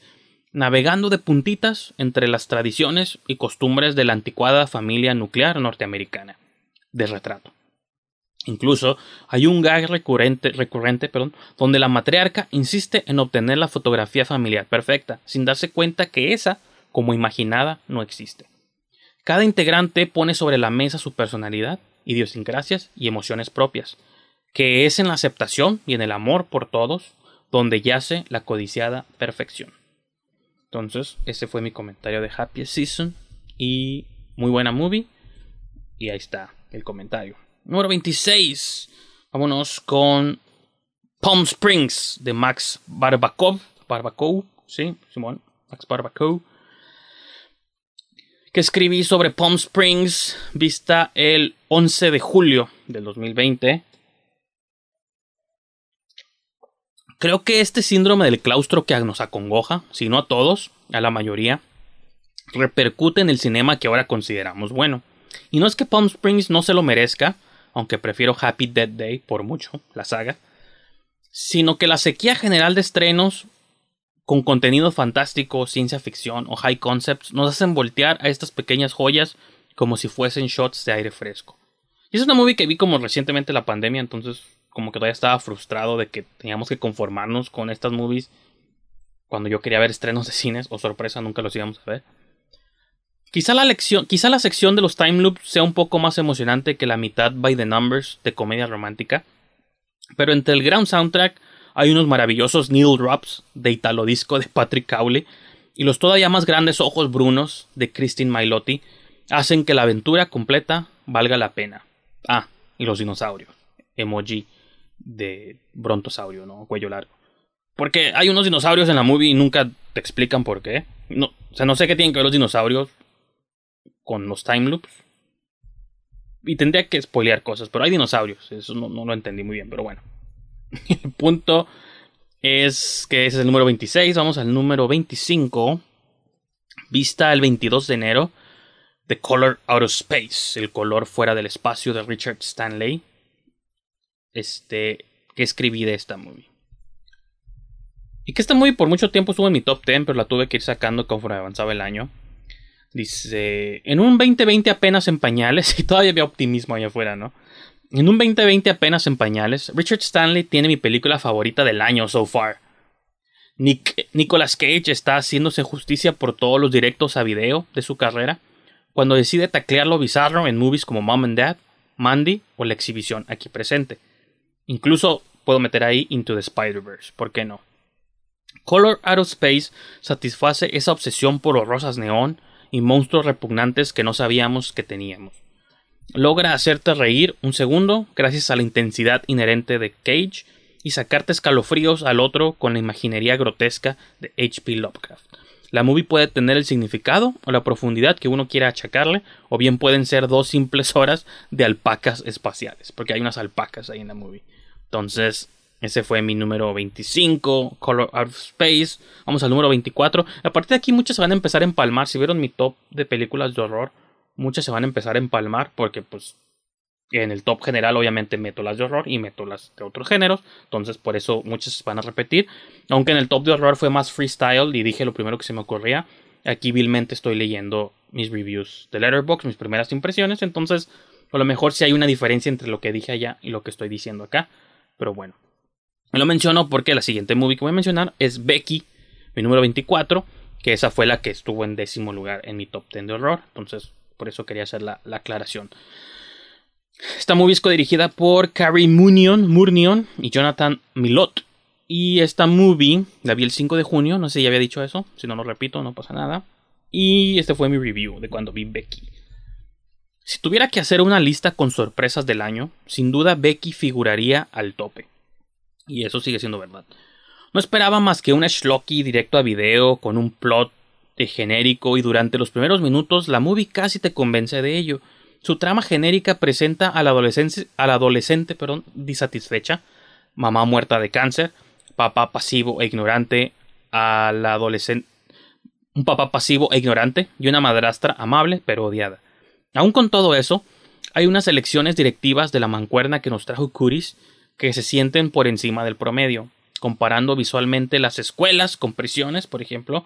navegando de puntitas entre las tradiciones y costumbres de la anticuada familia nuclear norteamericana de retrato. Incluso hay un gag recurrente, recurrente perdón, donde la matriarca insiste en obtener la fotografía familiar perfecta, sin darse cuenta que esa, como imaginada, no existe. Cada integrante pone sobre la mesa su personalidad, idiosincrasias y emociones propias, que es en la aceptación y en el amor por todos donde yace la codiciada perfección. Entonces, ese fue mi comentario de Happy Season y muy buena movie. Y ahí está el comentario. Número 26. Vámonos con Palm Springs de Max Barbakov. Barbakov, sí, Simón, Max Barbakov que escribí sobre Palm Springs, vista el 11 de julio del 2020. Creo que este síndrome del claustro que nos acongoja, si no a todos, a la mayoría, repercute en el cinema que ahora consideramos bueno. Y no es que Palm Springs no se lo merezca, aunque prefiero Happy Dead Day por mucho, la saga, sino que la sequía general de estrenos con contenido fantástico, ciencia ficción o high concepts nos hacen voltear a estas pequeñas joyas como si fuesen shots de aire fresco. Y es una movie que vi como recientemente la pandemia, entonces como que todavía estaba frustrado de que teníamos que conformarnos con estas movies cuando yo quería ver estrenos de cines o sorpresa nunca los íbamos a ver. Quizá la, lección, quizá la sección de los time loops sea un poco más emocionante que la mitad by the numbers de comedia romántica, pero entre el ground soundtrack hay unos maravillosos needle drops de Italo Disco de Patrick Cowley y los todavía más grandes ojos brunos de Christine Mailotti hacen que la aventura completa valga la pena. Ah, y los dinosaurios. Emoji de brontosaurio, ¿no? Cuello largo. Porque hay unos dinosaurios en la movie y nunca te explican por qué. No, o sea, no sé qué tienen que ver los dinosaurios con los time loops. Y tendría que spoilear cosas, pero hay dinosaurios. Eso no, no lo entendí muy bien, pero bueno. [laughs] El punto es que ese es el número 26. Vamos al número 25. Vista el 22 de enero. The Color Out of Space. El color fuera del espacio de Richard Stanley. Este. Que escribí de esta movie. Y que esta movie por mucho tiempo estuvo en mi top 10, pero la tuve que ir sacando conforme avanzaba el año. Dice. En un 2020 apenas en pañales. [laughs] Y todavía había optimismo allá afuera, ¿no? En un 2020 apenas en pañales, Richard Stanley tiene mi película favorita del año so far. Nick, Nicolas Cage está haciéndose justicia por todos los directos a video de su carrera cuando decide taclear lo bizarro en movies como Mom and Dad, Mandy o la exhibición aquí presente. Incluso puedo meter ahí Into the Spider-Verse, ¿por qué no? Color Out of Space satisface esa obsesión por los rosas neón y monstruos repugnantes que no sabíamos que teníamos. logra hacerte reír un segundo gracias a la intensidad inherente de Cage y sacarte escalofríos al otro con la imaginería grotesca de H.P. Lovecraft. La movie puede tener el significado o la profundidad que uno quiera achacarle, o bien pueden ser dos simples horas de alpacas espaciales, porque hay unas alpacas ahí en la movie. Entonces, ese fue mi número 25, Color of Space. Vamos al número 24. A partir de aquí muchas se van a empezar a empalmar. Si vieron mi top de películas de horror, muchas se van a empezar a empalmar porque pues en el top general obviamente meto las de horror y meto las de otros géneros. Entonces por eso muchas se van a repetir. Aunque en el top de horror fue más freestyle y dije lo primero que se me ocurría. Aquí vilmente estoy leyendo mis reviews de Letterboxd, mis primeras impresiones. Entonces a lo mejor sí hay una diferencia entre lo que dije allá y lo que estoy diciendo acá. Pero bueno. Lo menciono porque la siguiente movie que voy a mencionar es Becky, mi número 24, que esa fue la que estuvo en décimo lugar en mi top 10 de horror. Entonces, por eso quería hacer la, aclaración. Esta movie es dirigida por Carrie Munion, Murnion y Jonathan Milot. Y esta movie la vi el 5 de junio, no sé si ya había dicho eso, si no lo repito, no pasa nada. Y este fue mi review de cuando vi Becky. Si tuviera que hacer una lista con sorpresas del año, sin duda Becky figuraría al tope. Y eso sigue siendo verdad. No esperaba más que un schlocky directo a video con un plot de genérico y durante los primeros minutos la movie casi te convence de ello. Su trama genérica presenta a la adolescente, adolescente perdón, disatisfecha, mamá muerta de cáncer, papá pasivo e ignorante, a la adolescente un papá pasivo e ignorante y una madrastra amable pero odiada. Aún con todo eso, hay unas elecciones directivas de la mancuerna que nos trajo Curis que se sienten por encima del promedio, comparando visualmente las escuelas con prisiones, por ejemplo,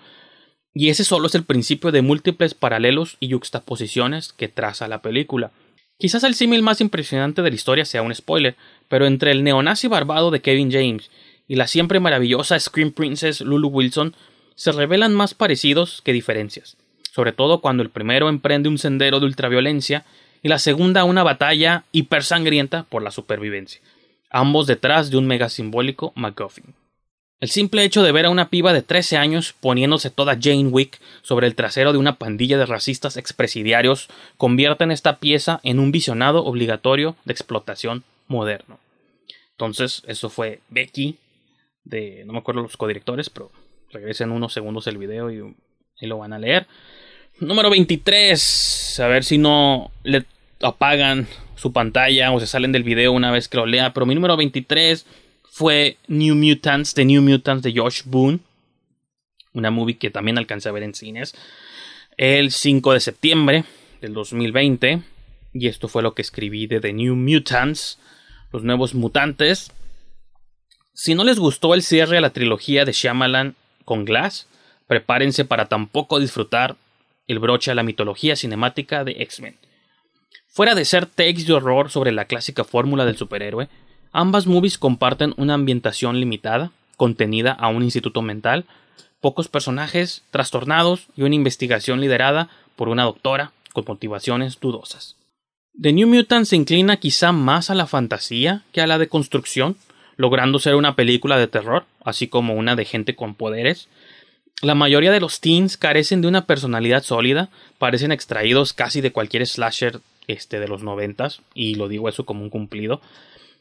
y ese solo es el principio de múltiples paralelos y juxtaposiciones que traza la película. Quizás el símil más impresionante de la historia sea un spoiler, pero entre el neonazi barbado de Kevin James y la siempre maravillosa Scream Princess Lulu Wilson se revelan más parecidos que diferencias, sobre todo cuando el primero emprende un sendero de ultraviolencia y la segunda una batalla hipersangrienta por la supervivencia ambos detrás de un mega simbólico MacGuffin. El simple hecho de ver a una piba de 13 años poniéndose toda Jane Wick sobre el trasero de una pandilla de racistas expresidiarios convierte en esta pieza en un visionado obligatorio de explotación moderno. Entonces, eso fue Becky, de no me acuerdo los codirectores, pero regresen unos segundos el video y, y lo van a leer. Número 23, a ver si no le apagan su pantalla o se salen del video una vez que lo lea. Pero mi número 23 fue New Mutants, The New Mutants de Josh Boone. Una movie que también alcancé a ver en cines. El 5 de septiembre del 2020. Y esto fue lo que escribí de The New Mutants. Los nuevos mutantes. Si no les gustó el cierre a la trilogía de Shyamalan con Glass, prepárense para tampoco disfrutar el broche a la mitología cinemática de X-Men. Fuera de ser takes de horror sobre la clásica fórmula del superhéroe, ambas movies comparten una ambientación limitada, contenida a un instituto mental, pocos personajes trastornados y una investigación liderada por una doctora con motivaciones dudosas. The New Mutant se inclina quizá más a la fantasía que a la de construcción, logrando ser una película de terror, así como una de gente con poderes. La mayoría de los teens carecen de una personalidad sólida, parecen extraídos casi de cualquier slasher este, de los noventas, y lo digo eso como un cumplido.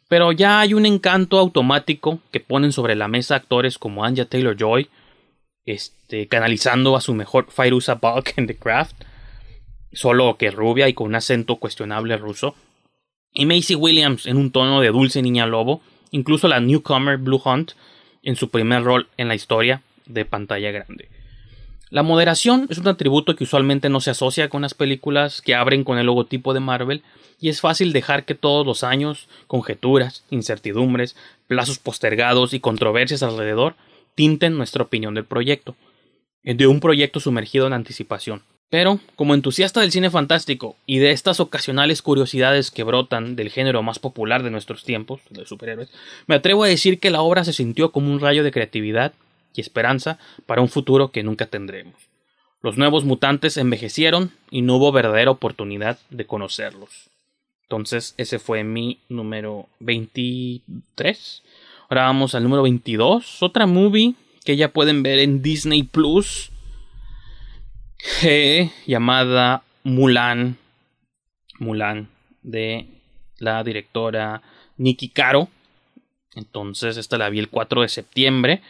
Pero ya hay un encanto automático que ponen sobre la mesa actores como Anja Taylor Joy, este, canalizando a su mejor Fairuza Balk en The Craft, solo que rubia y con un acento cuestionable ruso, y Macy Williams en un tono de dulce niña lobo, incluso la newcomer Blue Hunt en su primer rol en la historia de pantalla grande. La moderación es un atributo que usualmente no se asocia con las películas que abren con el logotipo de Marvel y es fácil dejar que todos los años conjeturas, incertidumbres, plazos postergados y controversias alrededor tinten nuestra opinión del proyecto, de un proyecto sumergido en anticipación. Pero, como entusiasta del cine fantástico y de estas ocasionales curiosidades que brotan del género más popular de nuestros tiempos, de superhéroes, me atrevo a decir que la obra se sintió como un rayo de creatividad y esperanza para un futuro que nunca tendremos. Los nuevos mutantes envejecieron y no hubo verdadera oportunidad de conocerlos. Entonces ese fue mi número 23. Ahora vamos al número 22. Otra movie que ya pueden ver en Disney Plus. llamada Mulan. Mulan. de la directora Nikki Caro. Entonces, esta la vi el 4 de septiembre.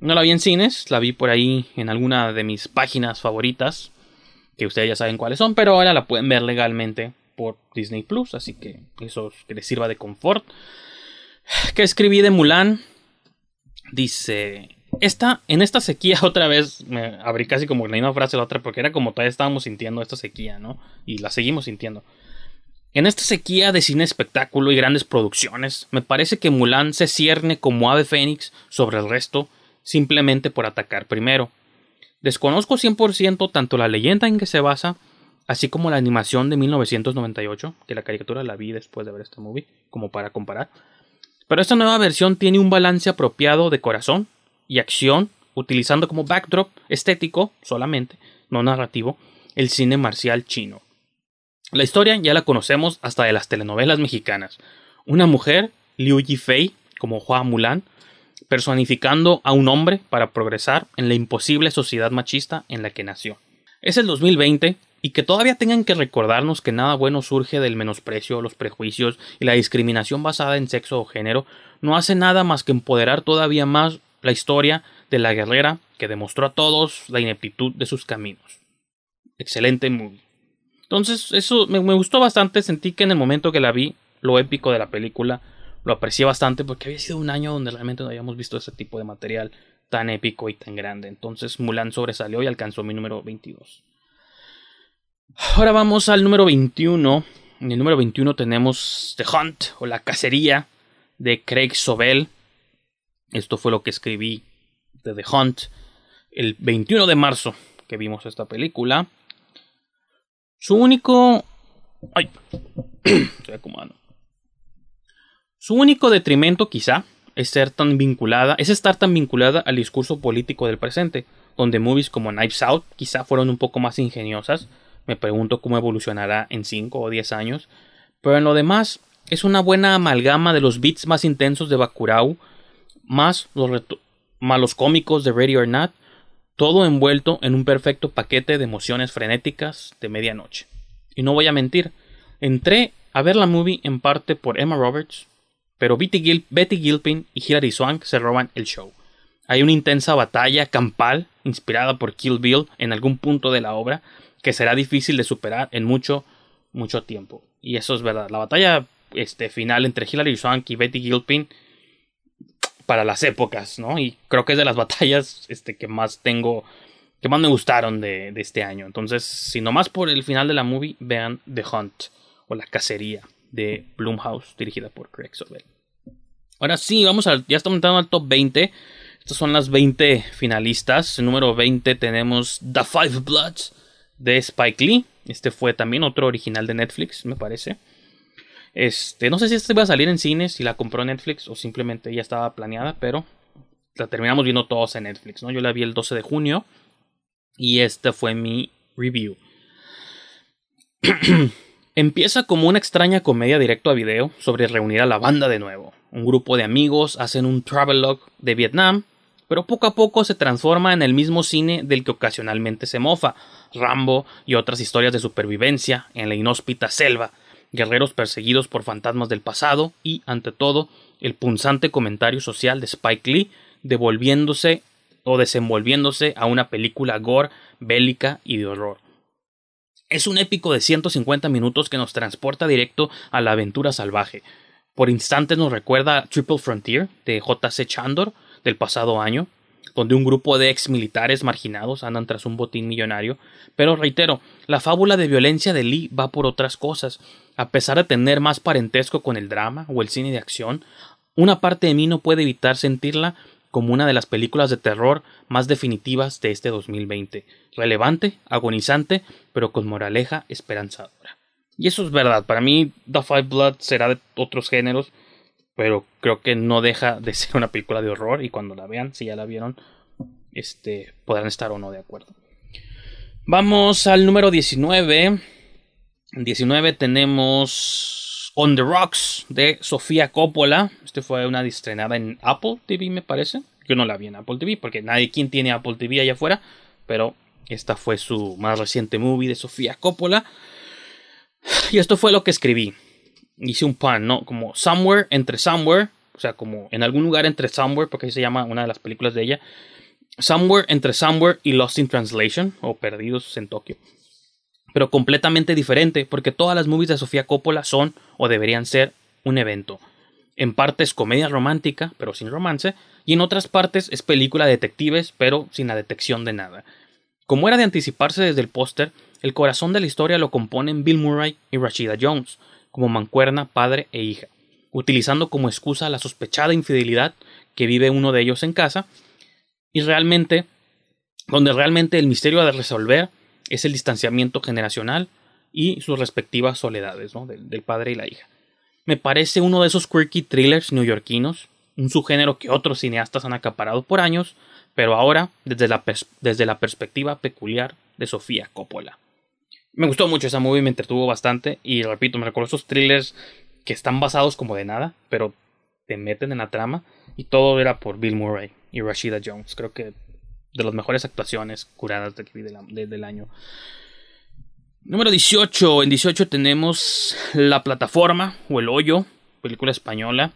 No la vi en cines, la vi por ahí en alguna de mis páginas favoritas, que ustedes ya saben cuáles son, pero ahora la pueden ver legalmente por Disney Plus, así que eso que les sirva de confort. [sighs] Que escribí de Mulan? Dice, esta, en esta sequía [laughs] otra vez, me abrí casi como la misma frase la otra, porque era como todavía estábamos sintiendo esta sequía, ¿no? Y la seguimos sintiendo. En esta sequía de cine espectáculo y grandes producciones, me parece que Mulan se cierne como ave fénix sobre el resto, simplemente por atacar primero. Desconozco 100% tanto la leyenda en que se basa, así como la animación de 1998, que la caricatura la vi después de ver este movie, como para comparar. Pero esta nueva versión tiene un balance apropiado de corazón y acción, utilizando como backdrop estético solamente, no narrativo, el cine marcial chino. La historia ya la conocemos hasta de las telenovelas mexicanas. Una mujer, Liu Yifei, como Hua Mulan, personificando a un hombre para progresar en la imposible sociedad machista en la que nació. Es el 2020 y que todavía tengan que recordarnos que nada bueno surge del menosprecio, los prejuicios y la discriminación basada en sexo o género, no hace nada más que empoderar todavía más la historia de la guerrera que demostró a todos la ineptitud de sus caminos. Excelente movie. Entonces, eso me, gustó bastante, sentí que en el momento que la vi, lo épico de la película, lo aprecié bastante porque había sido un año donde realmente no habíamos visto ese tipo de material tan épico y tan grande. Entonces Mulan sobresalió y alcanzó mi número 22. Ahora vamos al número 21. En el número 21 tenemos The Hunt o La Cacería de Craig Sobel. Esto fue lo que escribí de The Hunt el 21 de marzo que vimos esta película. Su único... Ay, [clears throat] estoy acomodando. Su único detrimento, quizá, es ser tan vinculada, es estar tan vinculada al discurso político del presente, donde movies como Knives Out quizá fueron un poco más ingeniosas. Me pregunto cómo evolucionará en 5 o 10 años. Pero en lo demás, es una buena amalgama de los beats más intensos de Bakurau, más los, los cómicos de Ready or Not, todo envuelto en un perfecto paquete de emociones frenéticas de medianoche. Y no voy a mentir, entré a ver la movie en parte por Emma Roberts, pero Betty, Gilpin y Hilary Swank se roban el show. Hay una intensa batalla campal inspirada por Kill Bill en algún punto de la obra que será difícil de superar en mucho, mucho tiempo. Y eso es verdad. La batalla este, final entre Hilary Swank y Betty Gilpin para las épocas, ¿no? Y creo que es de las batallas este, que más tengo, que más me gustaron de, de este año. Entonces, si nomás por el final de la movie, vean The Hunt o La Cacería de Blumhouse, dirigida por Craig Sobel. Ahora sí, vamos a, ya estamos entrando al top 20. Estas son las 20 finalistas. Número 20 tenemos The Five Bloods de Spike Lee. Este fue también otro original de Netflix, me parece. Este, no sé si este va a salir en cines, si la compró Netflix o simplemente ya estaba planeada, pero la terminamos viendo todos en Netflix, ¿no? Yo la vi el 12 de junio y esta fue mi review. [clears throat] Empieza como una extraña comedia directo a video sobre reunir a la banda de nuevo. Un grupo de amigos hacen un travelogue de Vietnam, pero poco a poco se transforma en el mismo cine del que ocasionalmente se mofa, Rambo y otras historias de supervivencia en la inhóspita selva, guerreros perseguidos por fantasmas del pasado y, ante todo, el punzante comentario social de Spike Lee devolviéndose o desenvolviéndose a una película gore, bélica y de horror. Es un épico de 150 minutos que nos transporta directo a la aventura salvaje. Por instantes nos recuerda Triple Frontier de J.C. Chandor del pasado año, donde un grupo de ex militares marginados andan tras un botín millonario. Pero reitero, la fábula de violencia de Lee va por otras cosas. A pesar de tener más parentesco con el drama o el cine de acción, una parte de mí no puede evitar sentirla como una de las películas de terror más definitivas de este 2020. Relevante, agonizante, pero con moraleja esperanzadora. Y eso es verdad. Para mí, The Five Blood será de otros géneros, pero creo que no deja de ser una película de horror. Y cuando la vean, si ya la vieron, este, podrán estar o no de acuerdo. Vamos al número 19. En 19 tenemos On the Rocks de Sofía Coppola. Este fue una estrenada en Apple TV, me parece. Yo no la vi en Apple TV porque nadie quien tiene Apple TV allá afuera, pero esta fue su más reciente movie de Sofía Coppola. Y esto fue lo que escribí. hice un pan, ¿no? Como Somewhere entre Somewhere, o sea, como en algún lugar entre Somewhere, porque así se llama una de las películas de ella. Somewhere entre Somewhere y Lost in Translation, o Perdidos en Tokio. Pero completamente diferente, porque todas las movies de Sofía Coppola son, o deberían ser, un evento. En partes comedia romántica, pero sin romance, y en otras partes es película de detectives, pero sin la detección de nada. Como era de anticiparse desde el póster, el corazón de la historia lo componen Bill Murray y Rashida Jones, como mancuerna, padre e hija, utilizando como excusa la sospechada infidelidad que vive uno de ellos en casa, y realmente, donde realmente el misterio de resolver es el distanciamiento generacional y sus respectivas soledades, ¿no? del, padre y la hija. Me parece uno de esos quirky thrillers neoyorquinos, un subgénero que otros cineastas han acaparado por años, pero ahora desde la, desde la perspectiva peculiar de Sofía Coppola. Me gustó mucho esa movie, me entretuvo bastante y repito, me recuerdo esos thrillers que están basados como de nada, pero te meten en la trama y todo era por Bill Murray y Rashida Jones. Creo que de las mejores actuaciones curadas de, de, del año. Número 18. En 18 tenemos La Plataforma o El Hoyo, película española.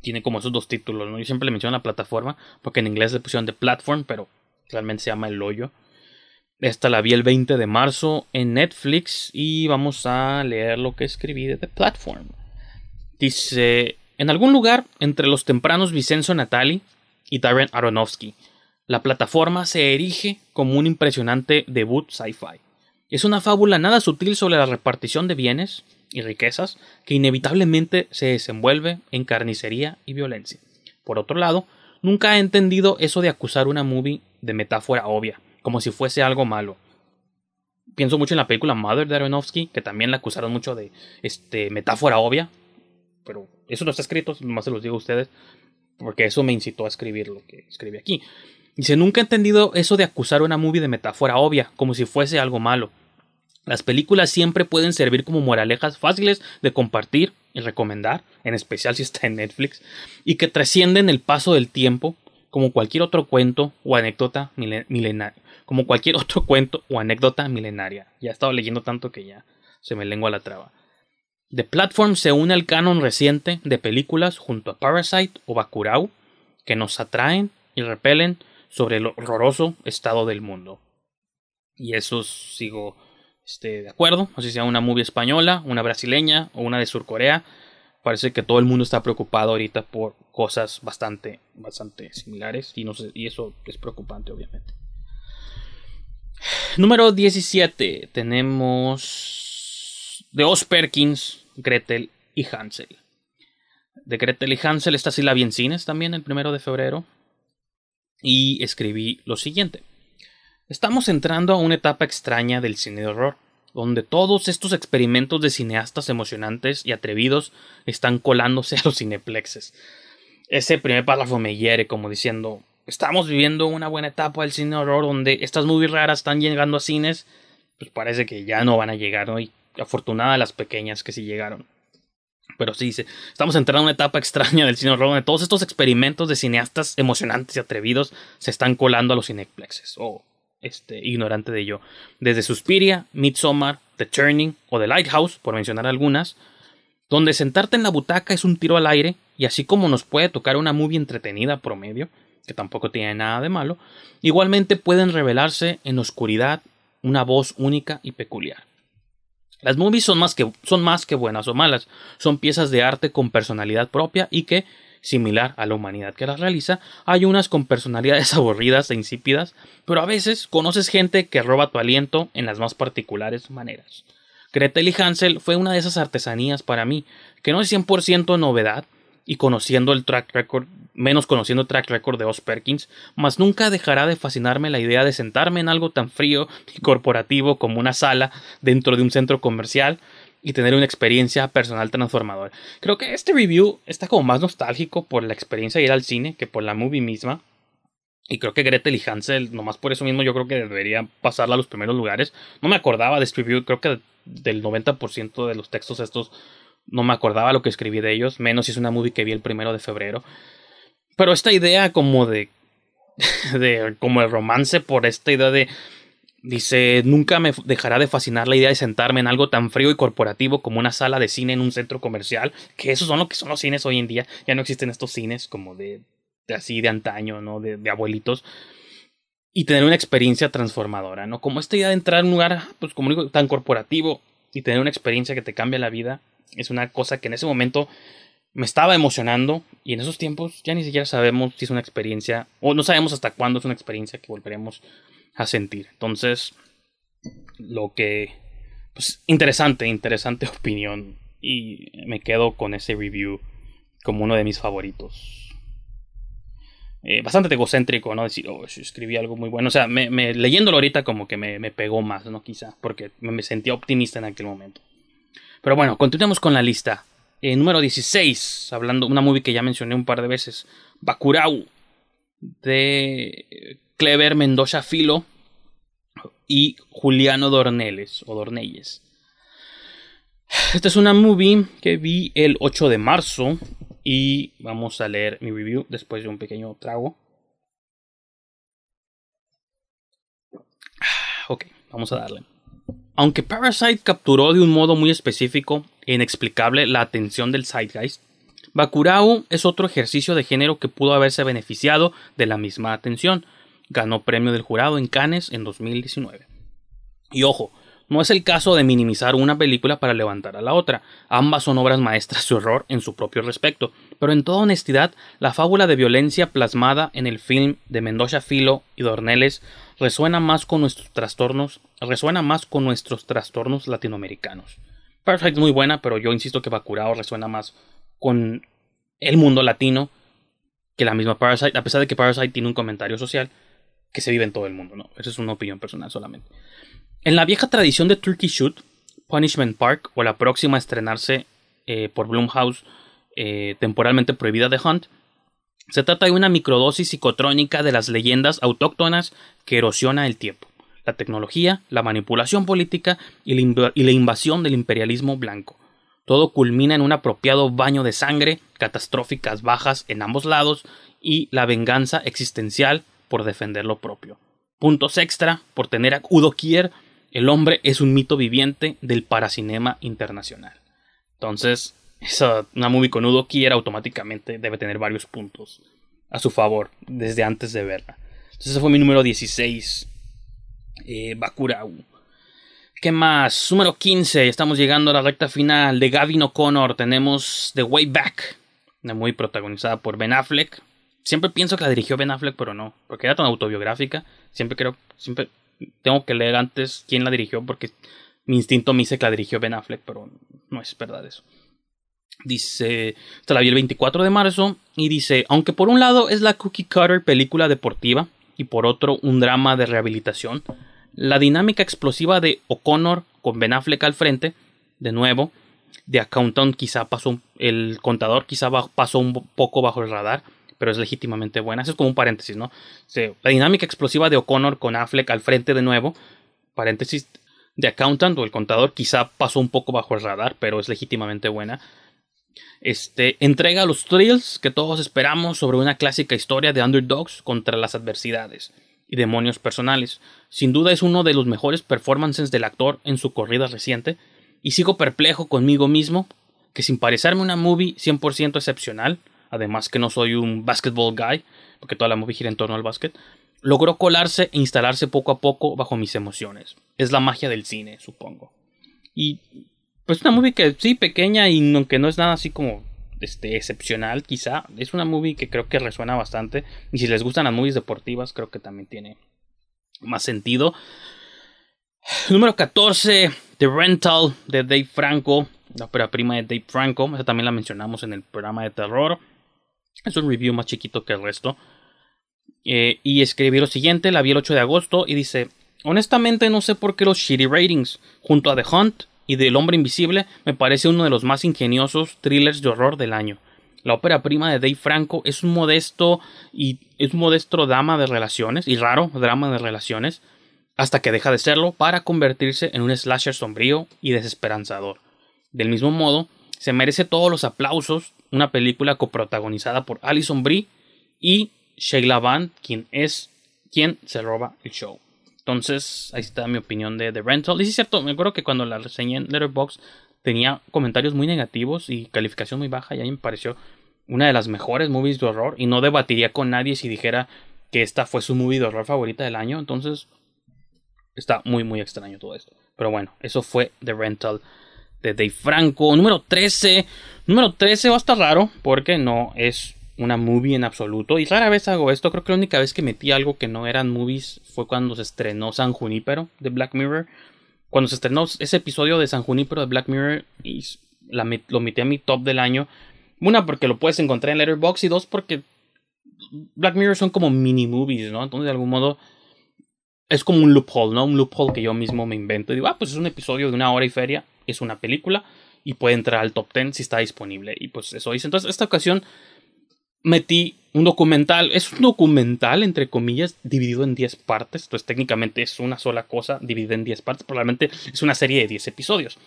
Tiene como esos dos títulos, ¿no? Yo siempre le menciono la plataforma porque en inglés le pusieron The Platform, pero realmente se llama El Hoyo. Esta la vi el 20 de marzo en Netflix y vamos a leer lo que escribí de The Platform. Dice, en algún lugar entre los tempranos Vicenzo Natali y Darren Aronofsky, la plataforma se erige como un impresionante debut sci-fi. Es una fábula nada sutil sobre la repartición de bienes y riquezas que inevitablemente se desenvuelve en carnicería y violencia. Por otro lado, nunca he entendido eso de acusar una movie de metáfora obvia, como si fuese algo malo. Pienso mucho en la película Mother de Aronofsky, que también la acusaron mucho de este, metáfora obvia, pero eso no está escrito, nomás se los digo a ustedes, porque eso me incitó a escribir lo que escribí aquí. Dice, nunca he entendido eso de acusar una movie de metáfora obvia, como si fuese algo malo. Las películas siempre pueden servir como moralejas fáciles de compartir y recomendar, en especial si está en Netflix, y que trascienden el paso del tiempo como cualquier otro cuento o anécdota milenaria. Como cualquier otro cuento o anécdota milenaria. Ya he estado leyendo tanto que ya se me lengua la traba. The Platform se une al canon reciente de películas junto a Parasite o Bacurau que nos atraen y repelen sobre el horroroso estado del mundo. Y eso sigo este, de acuerdo. No sé si sea una movie española, una brasileña o una de Surcorea. Parece que todo el mundo está preocupado ahorita por cosas bastante, bastante similares. Y, no sé, y eso es preocupante, obviamente. Número 17. Tenemos de Os Perkins, Gretel y Hansel. De Gretel y Hansel, esta sí la vi en cines también el primero de febrero. Y escribí lo siguiente. Estamos entrando a una etapa extraña del cine de horror, donde todos estos experimentos de cineastas emocionantes y atrevidos están colándose [laughs] a los cineplexes. Ese primer párrafo me hiere como diciendo, estamos viviendo una buena etapa del cine de horror donde estas movies raras están llegando a cines, pues parece que ya no van a llegar, ¿no? Y afortunada las pequeñas que sí llegaron. Pero sí dice, estamos entrando en una etapa extraña del cine horror donde todos estos experimentos de cineastas emocionantes y atrevidos se están colando a los cineplexes. Oh, este, ignorante de ello. Desde Suspiria, Midsommar, The Turning o The Lighthouse, por mencionar algunas, donde sentarte en la butaca es un tiro al aire, y así como nos puede tocar una movie entretenida promedio, que tampoco tiene nada de malo, igualmente pueden revelarse en oscuridad una voz única y peculiar. Las movies son más, que, son más que buenas o malas, son piezas de arte con personalidad propia y que, similar a la humanidad que las realiza, hay unas con personalidades [laughs] aburridas e insípidas, pero a veces conoces gente que roba tu aliento en las más particulares maneras. Gretel y Hansel fue una de esas artesanías para mí, que no es 100% novedad, y conociendo el track record, menos conociendo el track record de Os Perkins, mas nunca dejará de fascinarme la idea de sentarme en algo tan frío y corporativo como una sala dentro de un centro comercial y tener una experiencia personal transformadora. Creo que este review está como más nostálgico por la experiencia de ir al cine que por la movie misma. Y creo que Gretel y Hansel, nomás por eso mismo, yo creo que debería pasarla a los primeros lugares. No me acordaba de este review, creo que del 90% de los textos estos no me acordaba lo que escribí de ellos, menos si es una movie que vi el primero de febrero. Pero esta idea como de. [laughs] de como el romance por esta idea de Dice, nunca me dejará de fascinar la idea de sentarme en algo tan frío y corporativo como una sala de cine en un centro comercial, que esos son lo que son los cines hoy en día. Ya no existen estos cines como de, de así de antaño, ¿no? De, de, abuelitos. Y tener una experiencia transformadora, ¿no? Como esta idea de entrar en un lugar, pues como digo, tan corporativo y tener una experiencia que te cambia la vida, es una cosa que en ese momento me estaba emocionando y en esos tiempos ya ni siquiera sabemos si es una experiencia o no sabemos hasta cuándo es una experiencia que volveremos a sentir. Entonces, lo que... Pues interesante, interesante [laughs] opinión. Y me quedo con ese review como uno de mis favoritos. Eh, bastante egocéntrico, ¿no? Decir, oh, escribí algo muy bueno. O sea, me, me, leyéndolo ahorita como que me, me, pegó más, ¿no? Quizá, porque me sentía optimista en aquel momento. Pero bueno, continuemos con la lista. Eh, número 16, hablando, una movie que ya mencioné un par de veces. Bakurau, de Clever Mendoza Filo y Juliano Dorneles o Dornelles. Esta es una movie que vi el 8 de marzo y vamos a leer mi review después de un pequeño trago. Ok, vamos a darle. Aunque Parasite capturó de un modo muy específico e inexplicable la atención del zeitgeist, Bakurau es otro ejercicio de género que pudo haberse beneficiado de la misma atención. Ganó premio del jurado en Cannes en 2019. Y ojo, no es el caso de minimizar una película para levantar a la otra. Ambas son obras maestras de horror en su propio respecto. Pero en toda honestidad, la fábula de violencia plasmada en el film de Mendoza Filo y Dorneles resuena más con nuestros trastornos, resuena más con nuestros trastornos latinoamericanos. Es muy buena, pero yo insisto que Bacurao resuena más con el mundo latino que la misma Parasite, a pesar de que Parasite tiene un comentario social que se vive en todo el mundo, ¿no? Esa es una opinión personal solamente. En la vieja tradición de Turkey Shoot, Punishment Park, o la próxima a estrenarse eh, por Blumhouse, eh, temporalmente prohibida de Hunt, se trata de una microdosis psicotrónica de las leyendas autóctonas que erosiona el tiempo, la tecnología, la manipulación política y la, invasión del imperialismo blanco. Todo culmina en un apropiado baño de sangre, catastróficas bajas en ambos lados y la venganza existencial por defender lo propio. Puntos extra por tener a Udo Kier, el hombre es un mito viviente del paracinema internacional. Entonces, esa, una movie con Udo Kier automáticamente debe tener varios puntos a su favor desde antes de verla. Entonces ese fue mi número 16. Eh, Bakurau. ¿Qué más? Número 15. Estamos llegando a la recta final de Gavin O'Connor. Tenemos The Way Back. Una muy protagonizada por Ben Affleck. Siempre pienso que la dirigió Ben Affleck, pero no. Porque era tan autobiográfica. Siempre creo. Siempre tengo que leer antes quién la dirigió. Porque mi instinto me dice que la dirigió Ben Affleck, pero no es verdad eso. Dice, esta la vi el 24 de marzo y dice, aunque por un lado es la cookie cutter película deportiva y por otro un drama de rehabilitación, la dinámica explosiva de O'Connor con Ben Affleck al frente, de nuevo, de Accountant quizá pasó, el contador quizá pasó un poco bajo el radar, pero es legítimamente buena. Eso es como un paréntesis, ¿no? la dinámica explosiva de O'Connor con Affleck al frente de nuevo, paréntesis, de Accountant o el contador quizá pasó un poco bajo el radar, pero es legítimamente buena. Este, entrega los thrills que todos esperamos sobre una clásica historia de underdogs contra las adversidades y demonios personales. Sin duda es uno de los mejores performances del actor en su corrida reciente, y sigo perplejo conmigo mismo que sin parecerme una movie 100% excepcional, además que no soy un basketball guy, porque toda la movie gira en torno al básquet, logró colarse e instalarse poco a poco bajo mis emociones. Es la magia del cine, supongo. Y pues una movie que sí, pequeña y aunque no es nada así como este, excepcional, quizá. Es una movie que creo que resuena bastante. Y si les gustan las movies deportivas, creo que también tiene más sentido. Número 14, The Rental de Dave Franco. La ópera prima de Dave Franco. Esa también la mencionamos en el programa de terror. Es un review más chiquito que el resto. Eh, y escribí lo siguiente, la vi el 8 de agosto y dice, honestamente no sé por qué los shitty ratings, junto a The Hunt, y del Hombre Invisible me parece uno de los más ingeniosos thrillers de horror del año. La ópera prima de Dave Franco es un modesto y es un modesto drama de relaciones y raro drama de relaciones hasta que deja de serlo para convertirse en un slasher sombrío y desesperanzador. Del mismo modo, se merece todos los aplausos una película coprotagonizada por Alison Brie y Sheila Van, quien es quien se roba el show. Entonces, ahí está mi opinión de The Rental. Y sí es cierto, me acuerdo que cuando la reseñé en Letterboxd tenía comentarios muy negativos y calificación muy baja. Y a mí me pareció una de las mejores movies de horror. Y no debatiría con nadie si dijera que esta fue su movie de horror favorita del año. Entonces, está muy, muy extraño todo esto. Pero bueno, eso fue The Rental de Dave Franco. Número 13. Número 13 va a estar raro porque no es una movie en absoluto. Y rara vez hago esto. Creo que la única vez que metí algo que no eran movies fue cuando se estrenó San Junípero de Black Mirror. Cuando se estrenó ese episodio de San Junípero de Black Mirror y lo metí a mi top del año. Una, porque lo puedes encontrar en Letterboxd. Y dos, porque Black Mirror son como mini movies, ¿no? Entonces, de algún modo, es como un loophole, ¿no? Un loophole que yo mismo me invento. Y digo, ah, pues es un episodio de una hora y feria. Es una película. Y puede entrar al top 10 si está disponible. Y pues eso hice. Entonces, esta ocasión metí un documental, es un documental, entre comillas, dividido en 10 partes, entonces técnicamente es una sola cosa dividida en 10 partes, probablemente es una serie de 10 episodios,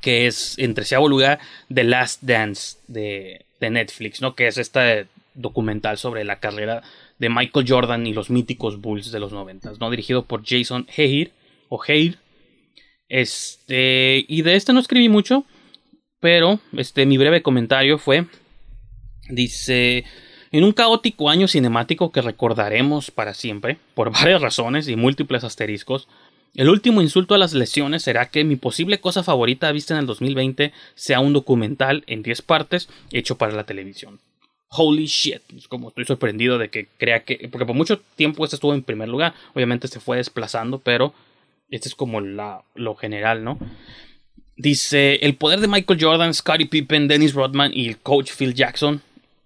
que es, entre treceavo lugar, The Last Dance de, de Netflix, ¿no? Que es este documental sobre la carrera de Michael Jordan y los míticos Bulls de los 90, ¿no? Dirigido por Jason Heir, o Heir, este, y de este no escribí mucho, pero este, mi breve comentario fue Dice, en un caótico año cinemático que recordaremos para siempre, por [laughs] varias razones y múltiples asteriscos, el último insulto a las lesiones será que mi posible cosa favorita vista en el 2020 sea un documental en 10 partes hecho para la televisión. Holy shit, es como estoy sorprendido de que crea que, porque por mucho tiempo este estuvo en primer lugar, obviamente se fue desplazando, pero este es como la, lo general, ¿no? Dice, el poder de Michael Jordan, Scottie Pippen, Dennis Rodman y el coach Phil Jackson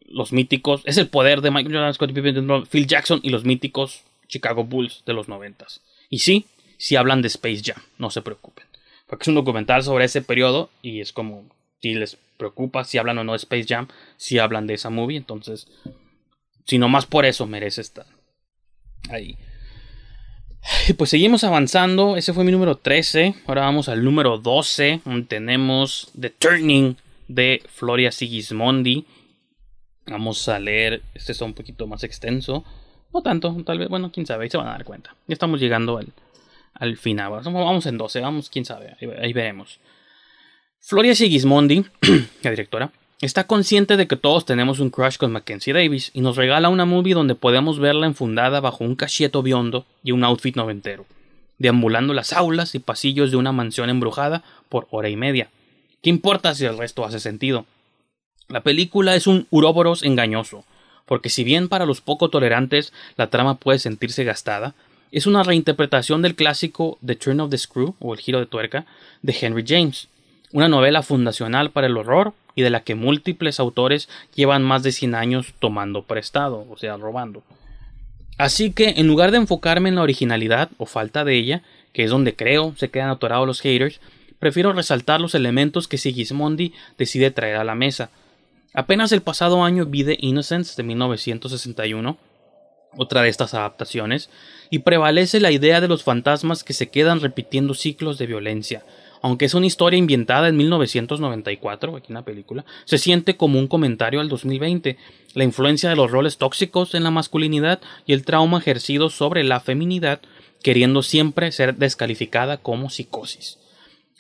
los míticos, es el poder de Michael Jordan, Scottie Pippen, Phil Jackson y los míticos Chicago Bulls de los noventas. Y sí, sí hablan de Space Jam, no se preocupen. Porque es un documental sobre ese periodo y es como, si les preocupa si hablan o no de Space Jam, si hablan de esa movie, entonces, si no más por eso merece estar ahí. Y pues seguimos avanzando, ese fue mi número 13, ahora vamos al número 12, donde tenemos The Turning de Floria Sigismondi. Vamos a leer, este está un poquito más extenso. No tanto, tal vez, bueno, quién sabe, ahí se van a dar cuenta. Ya estamos llegando al, al final. Vamos en 12, vamos, quién sabe, ahí, veremos. Floria Sigismondi, [clears throat] la directora, está consciente de que todos tenemos un crush con Mackenzie Davis y nos regala una movie donde podemos verla enfundada bajo un cachieto biondo y un outfit noventero, deambulando las aulas y pasillos de una mansión embrujada por hora y media. ¿Qué importa si el resto hace sentido? La película es un uroboros engañoso, porque si bien para los poco tolerantes la trama puede sentirse gastada, es una reinterpretación del clásico The Turn of the Screw o El giro de tuerca de Henry James, una novela fundacional para el horror y de la que múltiples autores llevan más de 100 años tomando prestado, o sea, robando. Así que, en lugar de enfocarme en la originalidad o falta de ella, que es donde creo se quedan atorados los haters, prefiero resaltar los elementos que Sigismondi decide traer a la mesa, Apenas el pasado año vi The Innocence de 1961, otra de estas adaptaciones, y prevalece la idea de los fantasmas que se quedan repitiendo ciclos de violencia. Aunque es una historia inventada en 1994, aquí en la película, se siente como un comentario al 2020, la influencia de los roles tóxicos en la masculinidad y el trauma ejercido sobre la feminidad, queriendo siempre ser descalificada como psicosis.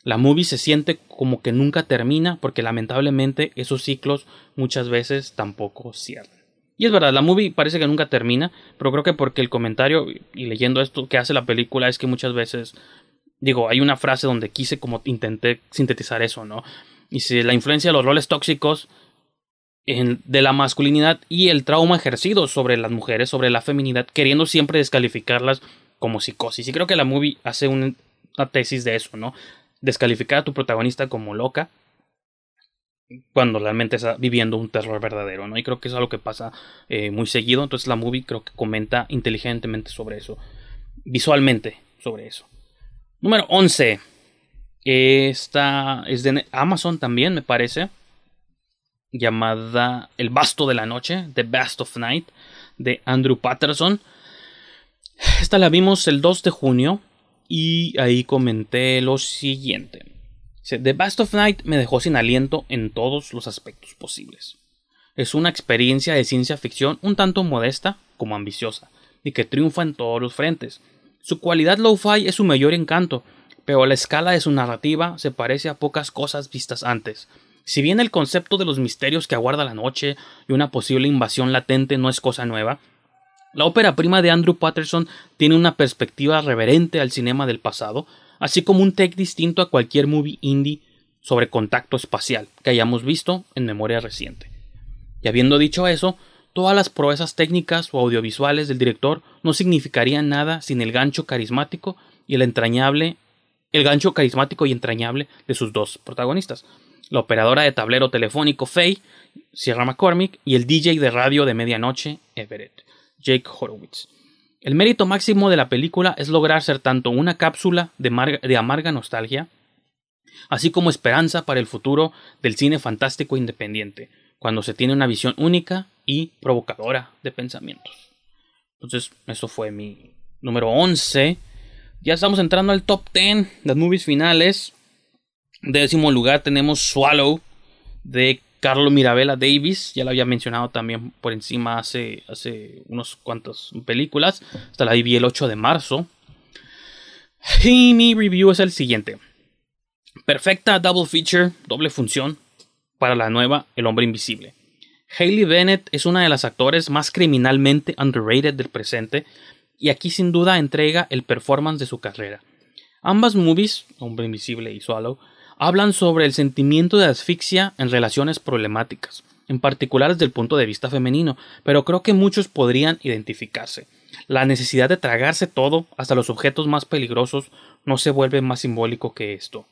La movie se siente como que nunca termina porque lamentablemente esos ciclos muchas veces tampoco cierran. Y es verdad, la movie parece que nunca termina, pero creo que porque el comentario y leyendo esto que hace la película es que muchas veces, digo, hay una frase donde quise como intenté sintetizar eso, ¿no? Y si la influencia de los roles tóxicos de la masculinidad y el trauma ejercido sobre las mujeres, sobre la feminidad, queriendo siempre descalificarlas como psicosis. Y creo que la movie hace una tesis de eso, ¿no? Descalificar a tu protagonista como loca cuando realmente está viviendo un terror verdadero, ¿no? Y creo que es algo que pasa eh, muy seguido. Entonces la movie creo que comenta inteligentemente sobre eso. Visualmente sobre eso. Número 11. Esta es de Amazon también, me parece. Llamada El Basto de la Noche, The Bast of Night, de Andrew Patterson. Esta la vimos el 2 de junio y ahí comenté lo siguiente. The Bast of Night me dejó sin aliento en todos los aspectos posibles. Es una experiencia de ciencia ficción un tanto modesta como ambiciosa, y que triunfa en todos los frentes. Su cualidad lo-fi es su mayor encanto, pero la escala de su narrativa se parece a pocas cosas vistas antes. Si bien el concepto de los misterios que aguarda la noche y una posible invasión latente no es cosa nueva, la ópera prima de Andrew Patterson tiene una perspectiva reverente al cinema del pasado, así como un take distinto a cualquier movie indie sobre contacto espacial que hayamos visto en memoria reciente. Y habiendo dicho eso, todas las proezas técnicas o audiovisuales del director no significarían nada sin el gancho carismático y el entrañable el gancho carismático y entrañable de sus dos protagonistas, la operadora de tablero telefónico Faye, Sierra McCormick, y el DJ de radio de medianoche, Everett, Jake Horowitz. El mérito máximo de la película es lograr ser tanto una cápsula de, de amarga nostalgia, así como esperanza para el futuro del cine fantástico independiente, cuando se tiene una visión única y provocadora de pensamientos. Entonces, eso fue mi número 11. Ya estamos entrando al top 10 de movies finales. Décimo lugar tenemos Swallow de Carlo Mirabella Davis. Ya lo había mencionado también por encima hace, hace unos cuantos películas. Hasta la vi el 8 de marzo. Y mi review es el siguiente. Perfecta double feature, doble función para la nueva El hombre invisible. Hayley Bennett es una de las actores más criminalmente underrated del presente y aquí sin duda entrega el performance de su carrera. Ambas movies, Hombre Invisible y Swallow, hablan sobre el sentimiento de asfixia en relaciones problemáticas, en particular desde el punto de vista femenino, pero creo que muchos podrían identificarse. La necesidad de tragarse todo, hasta los objetos más peligrosos, no se vuelve más simbólico que esto.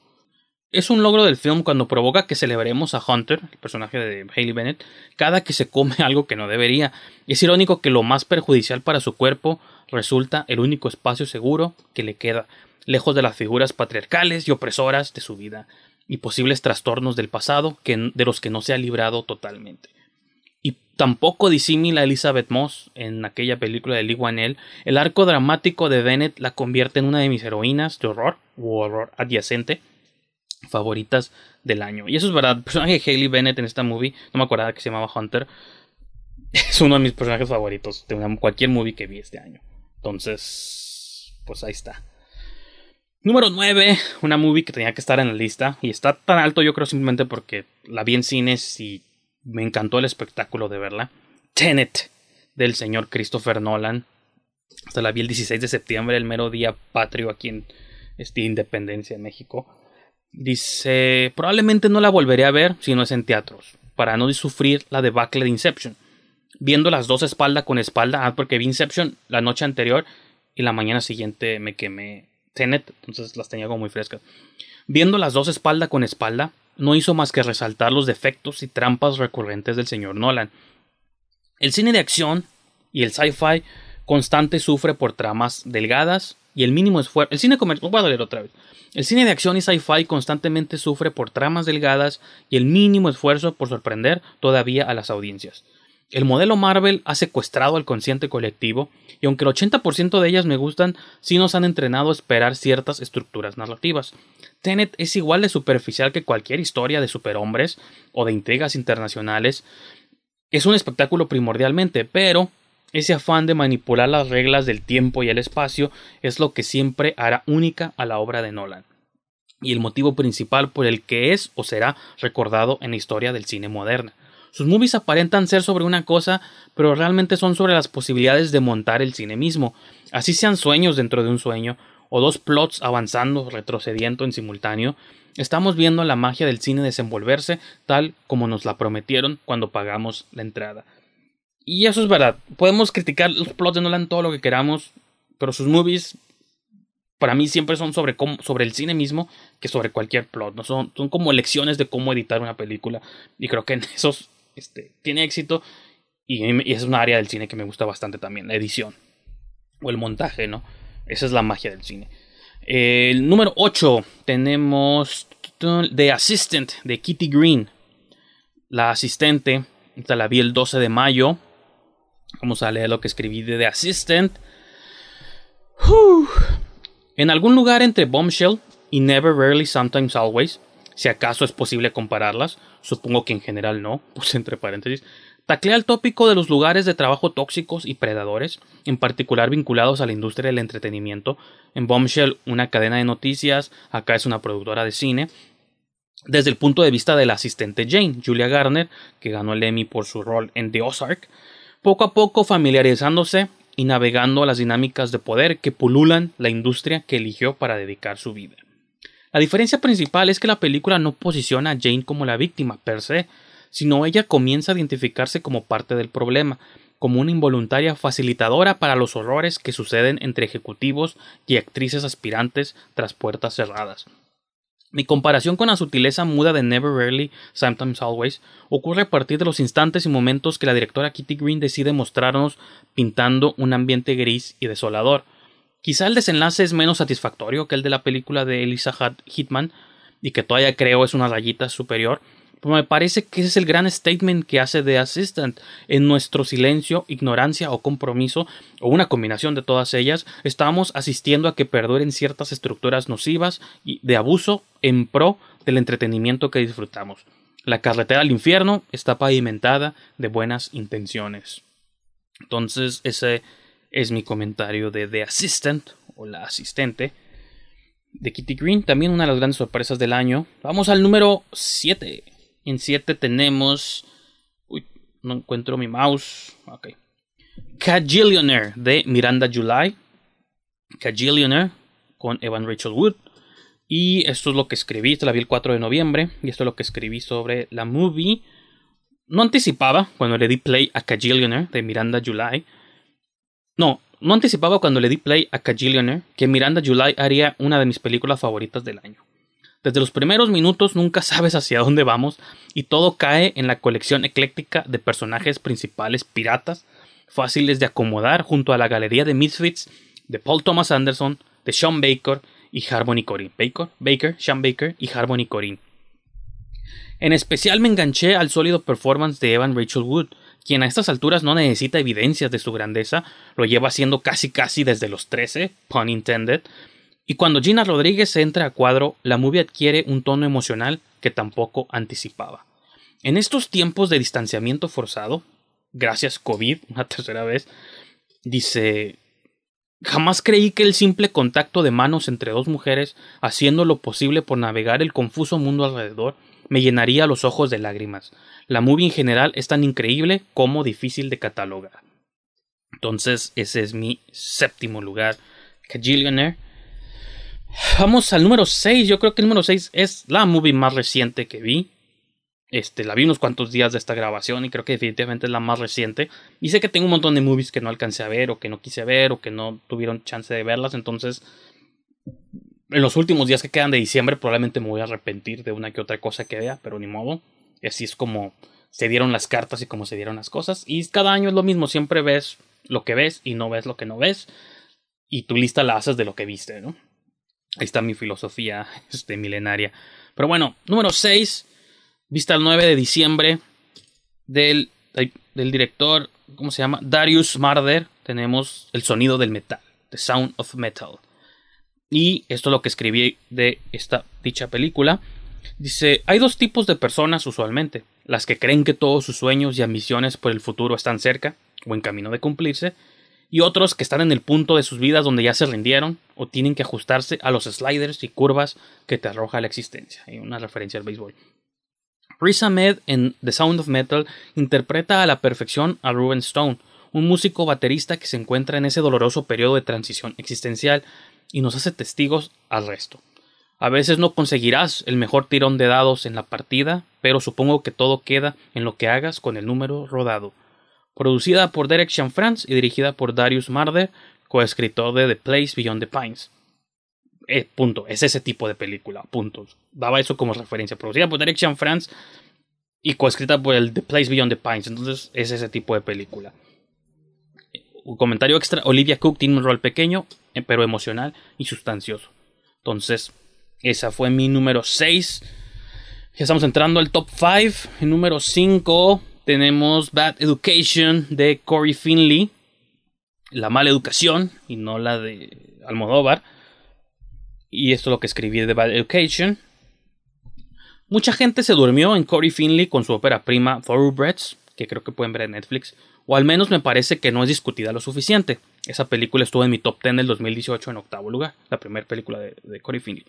Es un logro del film cuando provoca que celebremos a Hunter, el personaje de Haley Bennett, cada que se come [laughs] algo que no debería. es irónico que lo más perjudicial para su cuerpo resulta el único espacio seguro que le queda, lejos de las figuras patriarcales y opresoras de su vida, y posibles trastornos del pasado que, de los que no se ha librado totalmente. Y tampoco disimila Elizabeth Moss en aquella película de Lee Wanell, el arco dramático de Bennett la convierte en una de mis heroínas de horror o horror adyacente favoritas del año. Y eso es verdad, el personaje de Haley Bennett en esta movie, no me acordaba que se llamaba Hunter, es uno de mis personajes favoritos de cualquier movie que vi este año. Entonces, pues ahí está. Número 9, una movie que tenía que estar en la lista y está tan alto yo creo simplemente porque la vi en cines y me encantó el espectáculo de verla. Tenet del señor Christopher Nolan. Hasta la vi el 16 de septiembre, el mero día patrio aquí en este, Independencia en México. Dice, probablemente no la volveré a ver si no es en teatros, para no sufrir la debacle de Inception. Viendo las dos espalda con espalda, ah, porque vi Inception la noche anterior y la mañana siguiente me quemé Tenet, entonces las tenía como muy frescas. Viendo las dos espalda con espalda, no hizo más que resaltar los defectos y trampas recurrentes del señor Nolan. El cine de acción y el sci-fi constante sufre por tramas delgadas y el mínimo esfuerzo. El cine comercial. Voy a leer otra vez. El cine de acción y sci-fi constantemente sufre por tramas delgadas y el mínimo esfuerzo por sorprender todavía a las audiencias. El modelo Marvel ha secuestrado al consciente colectivo y aunque el 80% de ellas me gustan, sí nos han entrenado a esperar ciertas estructuras narrativas. Tenet es igual de superficial que cualquier historia de superhombres o de intrigas internacionales. Es un espectáculo primordialmente, pero ese afán de manipular las reglas del tiempo y el espacio es lo que siempre hará única a la obra de Nolan y el motivo principal por el que es o será recordado en la historia del cine moderna. Sus movies aparentan ser sobre una cosa, pero realmente son sobre las posibilidades de montar el cine mismo, así sean sueños dentro de un sueño, o dos plots avanzando, retrocediendo en simultáneo, estamos viendo la magia del cine desenvolverse tal como nos la prometieron cuando pagamos la entrada. Y eso es verdad, podemos criticar los plots de Nolan todo lo que queramos, pero sus movies para mí siempre son sobre, sobre el cine mismo que sobre cualquier plot, ¿no? son, son como lecciones de cómo editar una película y creo que en esos este, tiene éxito y, es una área del cine que me gusta bastante también, la edición o el montaje, ¿no? Esa es la magia del cine. El número 8 tenemos The Assistant de Kitty Green. La asistente, esta la vi el 12 de mayo. Vamos a leer lo que escribí de The Assistant. En algún lugar entre Bombshell y Never, Rarely, Sometimes, Always, si acaso es posible compararlas, supongo que en general no, [laughs] puse entre paréntesis, Taclea el tópico de los lugares de trabajo tóxicos y predadores, en particular vinculados a la industria del entretenimiento. En Bombshell, una cadena de noticias, acá es una productora de cine. Desde el punto de vista de la asistente Jane, Julia Garner, que ganó el Emmy por su rol en The Ozark, poco a poco familiarizándose y navegando las dinámicas de poder que pululan la industria que eligió para dedicar su vida. La diferencia principal es que la película no posiciona a Jane como la víctima per se, sino ella comienza a identificarse como parte del problema, como una involuntaria facilitadora para los horrores que suceden entre ejecutivos y actrices aspirantes tras puertas cerradas. Mi comparación con la sutileza muda de Never Rarely, Sometimes Always ocurre a partir de los instantes y momentos que la directora Kitty Green decide mostrarnos pintando un ambiente gris y desolador. Quizá el desenlace es menos satisfactorio que el de la película de Elisa Hitman, y que todavía creo es una rayita superior, pero me parece que ese es el gran statement que hace The Assistant. En nuestro silencio, ignorancia o compromiso, o una combinación de todas ellas, estamos asistiendo a que perduren ciertas estructuras nocivas y de abuso en pro del entretenimiento que disfrutamos. La carretera al infierno está pavimentada de buenas intenciones. Entonces, ese es mi comentario de The Assistant o la asistente de Kitty Green. También una de las grandes sorpresas del año. Vamos al número 7. En 7 tenemos. Uy, no encuentro mi mouse. Ok. Cajillionaire de Miranda July. Cajillionaire con Evan Rachel Wood. Y esto es lo que escribí. Esta la vi el 4 de noviembre. Y esto es lo que escribí sobre la movie. No anticipaba cuando le di play a Cajillionaire de Miranda July. No, no anticipaba cuando le di play a Cajillionaire que Miranda July haría una de mis películas favoritas del año. Desde los primeros minutos nunca [laughs] sabes hacia dónde vamos y todo cae en la colección ecléctica de personajes principales piratas, fáciles de acomodar junto a la galería de Misfits de Paul Thomas Anderson, de Sean Baker y Harmony Corinne. Baker, Baker, Sean Baker y Harmony Corinne. En especial me enganché al sólido performance de Evan Rachel Wood, quien a estas alturas no necesita evidencias de su grandeza, lo lleva haciendo casi casi desde los 13, pun intended, y cuando Gina Rodríguez entra a cuadro, la movie adquiere un tono emocional que tampoco anticipaba. En estos tiempos de distanciamiento forzado, gracias COVID, [laughs] una tercera vez, dice Jamás creí que el simple contacto de manos entre dos mujeres, haciendo lo posible por navegar el confuso mundo alrededor, me llenaría los ojos de lágrimas. La movie en general es tan increíble como difícil de catalogar. Entonces, ese es mi séptimo lugar. Cajillionaire Vamos al número 6. Yo creo que el número 6 es la movie más reciente que vi. Este, la vi unos cuantos días de esta grabación y creo que definitivamente es la más reciente. Y sé que tengo un montón de movies que no alcancé a ver o que no quise ver o que no tuvieron chance de verlas. Entonces, en los últimos días que quedan de diciembre probablemente me voy a arrepentir de una que otra cosa que vea, pero ni modo. Así es como se dieron las cartas y como se dieron las cosas. Y cada año es lo mismo, siempre ves lo que ves y no ves lo que no ves. Y tu lista la haces de lo que viste, ¿no? Ahí está mi filosofía [laughs] este, milenaria. Pero bueno, número 6, vista el 9 de diciembre del, del director, ¿cómo se llama? Darius Marder. Tenemos el sonido del metal, The Sound of Metal. Y esto es lo que escribí de esta dicha película. Dice, hay dos tipos de personas usualmente, las que creen que todos sus sueños y ambiciones por el futuro están cerca o en camino de cumplirse, y otros que están en el punto de sus vidas donde ya se rindieron o tienen que ajustarse a los sliders y curvas que te arroja la existencia. Hay una referencia al béisbol. Riz Ahmed en The Sound of Metal interpreta a la perfección a Ruben Stone, un músico baterista que se encuentra en ese doloroso periodo de transición existencial y nos hace testigos al resto. A veces no conseguirás el mejor tirón de dados en la partida, pero supongo que todo queda en lo que hagas con el número rodado producida por Derek Chanfrance y dirigida por Darius Marder, coescritor de The Place Beyond the Pines. Eh, punto, es ese tipo de película. Daba eso como referencia, producida por Derek Chanfrance y coescrita por el The Place Beyond the Pines, entonces es ese tipo de película. Un comentario extra, Olivia Cook tiene un rol pequeño, pero emocional y sustancioso. Entonces, esa fue mi número 6. Ya estamos entrando al top 5. El número 5 tenemos Bad Education de Corey Finley. La mala educación y no la de Almodóvar. Y esto es lo que escribí de Bad Education. Mucha gente se durmió en Corey Finley con su ópera prima Thoroughbreds, que creo que pueden ver en Netflix, o al menos me parece que no es discutida lo suficiente. Esa película estuvo en mi top 10 del 2018 en octavo lugar, la primera película de, de Corey Finley.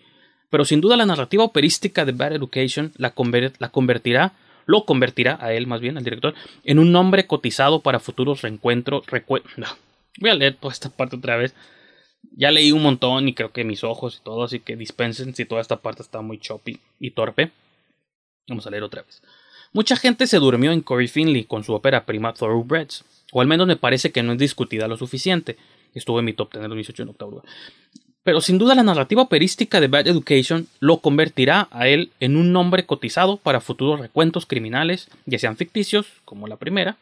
Pero sin duda la narrativa operística de Bad Education la, convertirá, lo convertirá a él más bien, al director, en un nombre cotizado para futuros reencuentros. no. Voy a leer toda esta parte otra vez. Ya leí un montón y creo que mis ojos y todo, así que dispensen si toda esta parte está muy choppy y torpe. Vamos a leer otra vez. Mucha gente se durmió en Corey Finley con su ópera prima Thoroughbreds, o al menos me parece que no es discutida lo suficiente. Estuvo en mi top 10 en 2018 en octavo Pero sin duda la narrativa operística de Bad Education lo convertirá a él en un nombre cotizado para futuros recuentos criminales, ya sean ficticios, como la primera,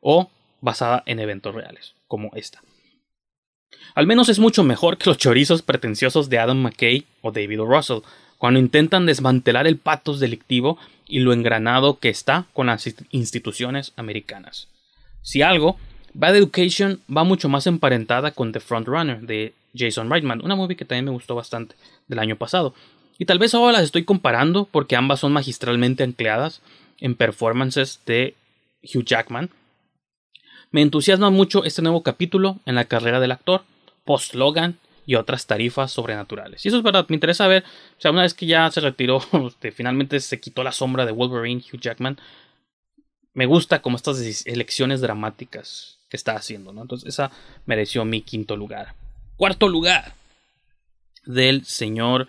o basada en eventos reales, como esta. Al menos es mucho mejor que los chorizos pretenciosos de Adam McKay o David. Russell, cuando intentan desmantelar el patos delictivo y lo engranado que está con las instituciones americanas. Si algo, Bad Education va mucho más emparentada con The Frontrunner de Jason Reitman, una movie que también me gustó bastante del año pasado. Y tal vez ahora las estoy comparando porque ambas son magistralmente ancladas en performances de Hugh Jackman. Me entusiasma mucho este nuevo capítulo en la carrera del actor, post-Logan y otras tarifas sobrenaturales. Y eso es verdad, me interesa ver, o sea, una vez que ya se retiró, [laughs] finalmente se quitó la sombra de Wolverine, Hugh Jackman, me gusta como estas elecciones dramáticas que está haciendo, ¿no? Entonces esa mereció mi quinto lugar. Cuarto lugar del señor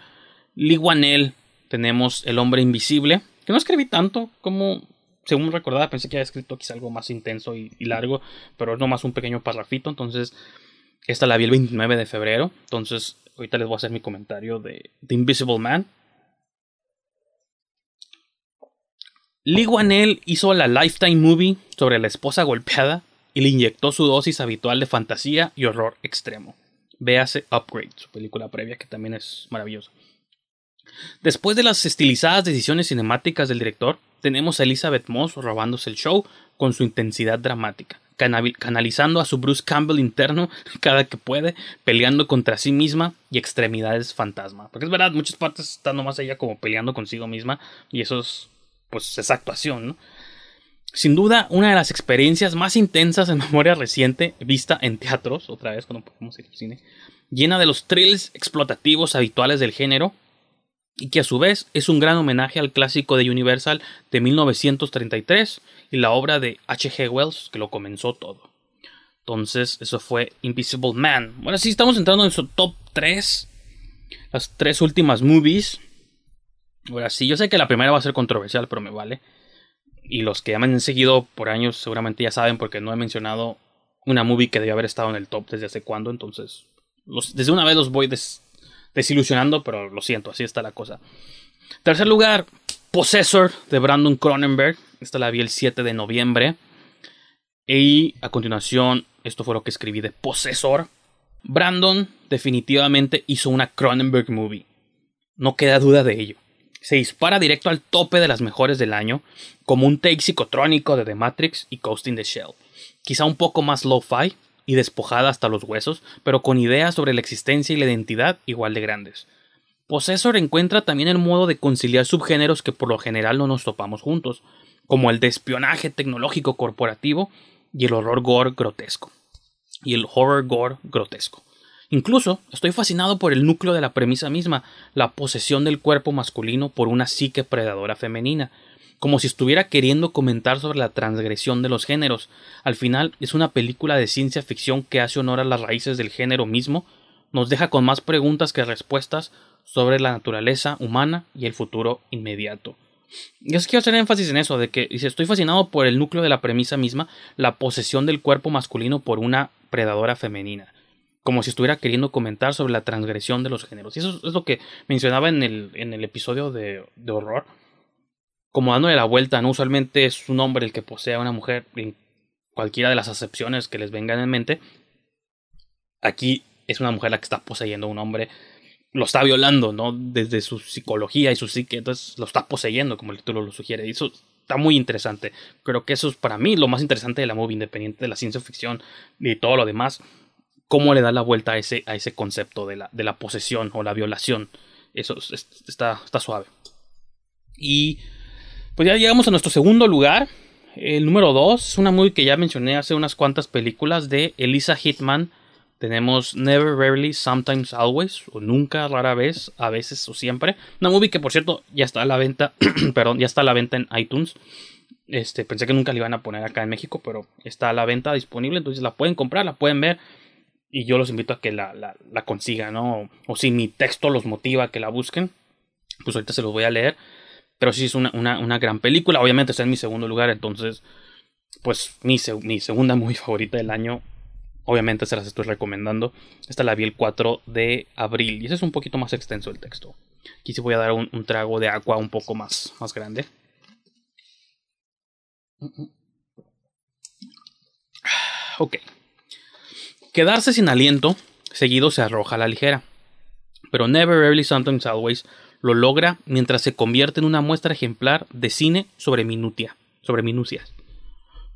Liguanel tenemos El hombre invisible, que no escribí tanto como según recordaba, pensé que había escrito quizá algo más intenso y, y largo, pero es nomás un pequeño parrafito, entonces esta la vi el 29 de febrero. Entonces, ahorita les voy a hacer mi comentario de The Invisible Man. Lee Wanell hizo la Lifetime Movie sobre la esposa golpeada y le inyectó su dosis habitual de fantasía y horror extremo. Véase Upgrade, su película previa, que también es maravillosa. Después de las estilizadas decisiones cinemáticas del director, tenemos a Elizabeth Moss robándose el show con su intensidad dramática canalizando a su Bruce Campbell interno [laughs] cada que puede, peleando contra sí misma y extremidades fantasma. Porque es verdad, muchas partes están nomás ella como peleando consigo misma y eso es, pues, esa actuación, ¿no? Sin duda, una de las experiencias más intensas en [laughs] memoria reciente, vista en teatros, otra vez cuando podemos ir al cine, llena de los thrills explotativos habituales del género, y que a su vez es un gran homenaje al clásico de Universal de 1933 y la obra de H.G. Wells que lo comenzó todo. Entonces, eso fue Invisible Man. Bueno, sí, estamos entrando en su top 3. Las tres últimas movies. Ahora sí, yo sé que la primera va a ser controversial, pero me vale. Y los que ya me han seguido por años seguramente ya saben porque no he mencionado una movie que debe haber estado en el top desde hace cuándo. Entonces, desde una vez los voy des, desilusionando, pero lo siento, así está la cosa. Tercer lugar, Possessor de Brandon Cronenberg. Esta la vi el 7 de noviembre. Y a continuación, esto fue lo que escribí de Possessor. Brandon definitivamente hizo una Cronenberg movie. No queda duda de ello. Se dispara directo al tope de las mejores del año, como un take psicotrónico de The Matrix y Ghost in the Shell. Quizá un poco más lo-fi, y despojada hasta los huesos, pero con ideas sobre la existencia y la identidad igual de grandes. Possessor encuentra también el modo de conciliar subgéneros que por lo general no nos topamos juntos, como el de espionaje tecnológico corporativo y el horror gore grotesco. Y el horror gore grotesco. Incluso estoy fascinado por el núcleo de la premisa misma, la posesión del cuerpo masculino por una psique predadora femenina, como si estuviera queriendo comentar sobre la transgresión de los géneros. Al final es una película de ciencia ficción que hace honor a las raíces del género mismo, nos deja con más preguntas que respuestas sobre la naturaleza humana y el futuro inmediato. Y es que quiero hacer énfasis en eso, de que dice, estoy fascinado por el núcleo de la premisa misma, la posesión del cuerpo masculino por una predadora femenina, como si estuviera queriendo comentar sobre la transgresión de los géneros. Y eso es lo que mencionaba en el, en el episodio de, de horror, como dándole la vuelta, ¿no? Usualmente es un hombre el que posee a una mujer en cualquiera de las acepciones que les vengan en mente. Aquí es una mujer la que está poseyendo a un hombre, lo está violando, ¿no? Desde su psicología y su psique, entonces lo está poseyendo, como el título lo sugiere. Y eso está muy interesante. Creo que eso es para mí lo más interesante de la movie, independiente de la ciencia ficción y todo lo demás. Cómo le da la vuelta a ese, a ese concepto de la, de la posesión o la violación. Eso está, está suave. Y pues ya llegamos a nuestro segundo lugar. El número 2 es una movie que ya mencioné hace unas cuantas películas de Elisa Hitman. Tenemos Never, Rarely, Sometimes, Always, o Nunca, Rara vez, a veces o siempre. Una movie que por cierto ya está a la venta, [clears throat] perdón, ya está a la venta en iTunes. Este, pensé que nunca la iban a poner acá en México, pero está a la venta disponible, entonces la pueden comprar, la pueden ver. Y yo los invito a que la, la, consigan, ¿no? O si mi texto los motiva a que la busquen, pues ahorita se los voy a leer. Pero sí es una, una, gran película. Obviamente está en mi segundo lugar. Entonces, pues mi, mi segunda [laughs] muy favorita del año. Obviamente se las estoy recomendando. Esta la vi el 4 de abril. Y ese es un poquito más extenso el texto. Aquí sí voy a dar un, un trago de agua un poco más, más grande. [sighs] Ok. Quedarse sin aliento seguido se arroja a la ligera. Pero Never, Rarely, Sometimes, Always lo logra mientras se convierte en una muestra ejemplar de cine sobre minutia, sobre minucias.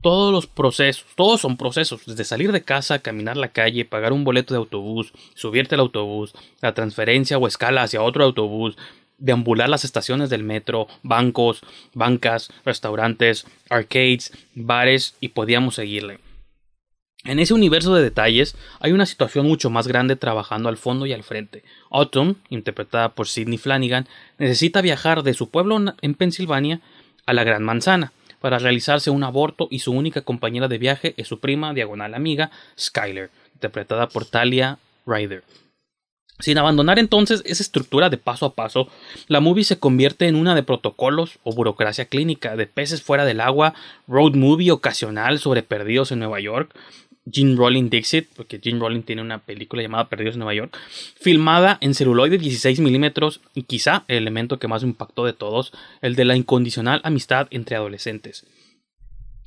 Todos los procesos, todos son procesos, desde salir de casa, caminar la calle, pagar un boleto de autobús, subirte al autobús, la transferencia o escala hacia otro autobús, deambular las estaciones del metro, bancos, bancas, restaurantes, arcades, bares y podíamos seguirle. En ese universo de detalles hay una situación mucho más grande trabajando al fondo y al frente. Autumn, interpretada por Sidney Flanagan, necesita viajar de su pueblo en Pensilvania a la Gran Manzana para realizarse un aborto y su única compañera de viaje es su prima diagonal amiga Skyler, interpretada por Talia Ryder. Sin abandonar entonces esa estructura de paso a paso, la movie se convierte en una de protocolos o burocracia clínica, de peces fuera del agua, road movie ocasional sobre perdidos en Nueva York, Gene Rolling Dixit, porque Gene Rolling tiene una película llamada Perdidos en Nueva York, filmada en celuloide 16 milímetros y quizá el elemento que más impactó de todos, el de la incondicional amistad entre adolescentes.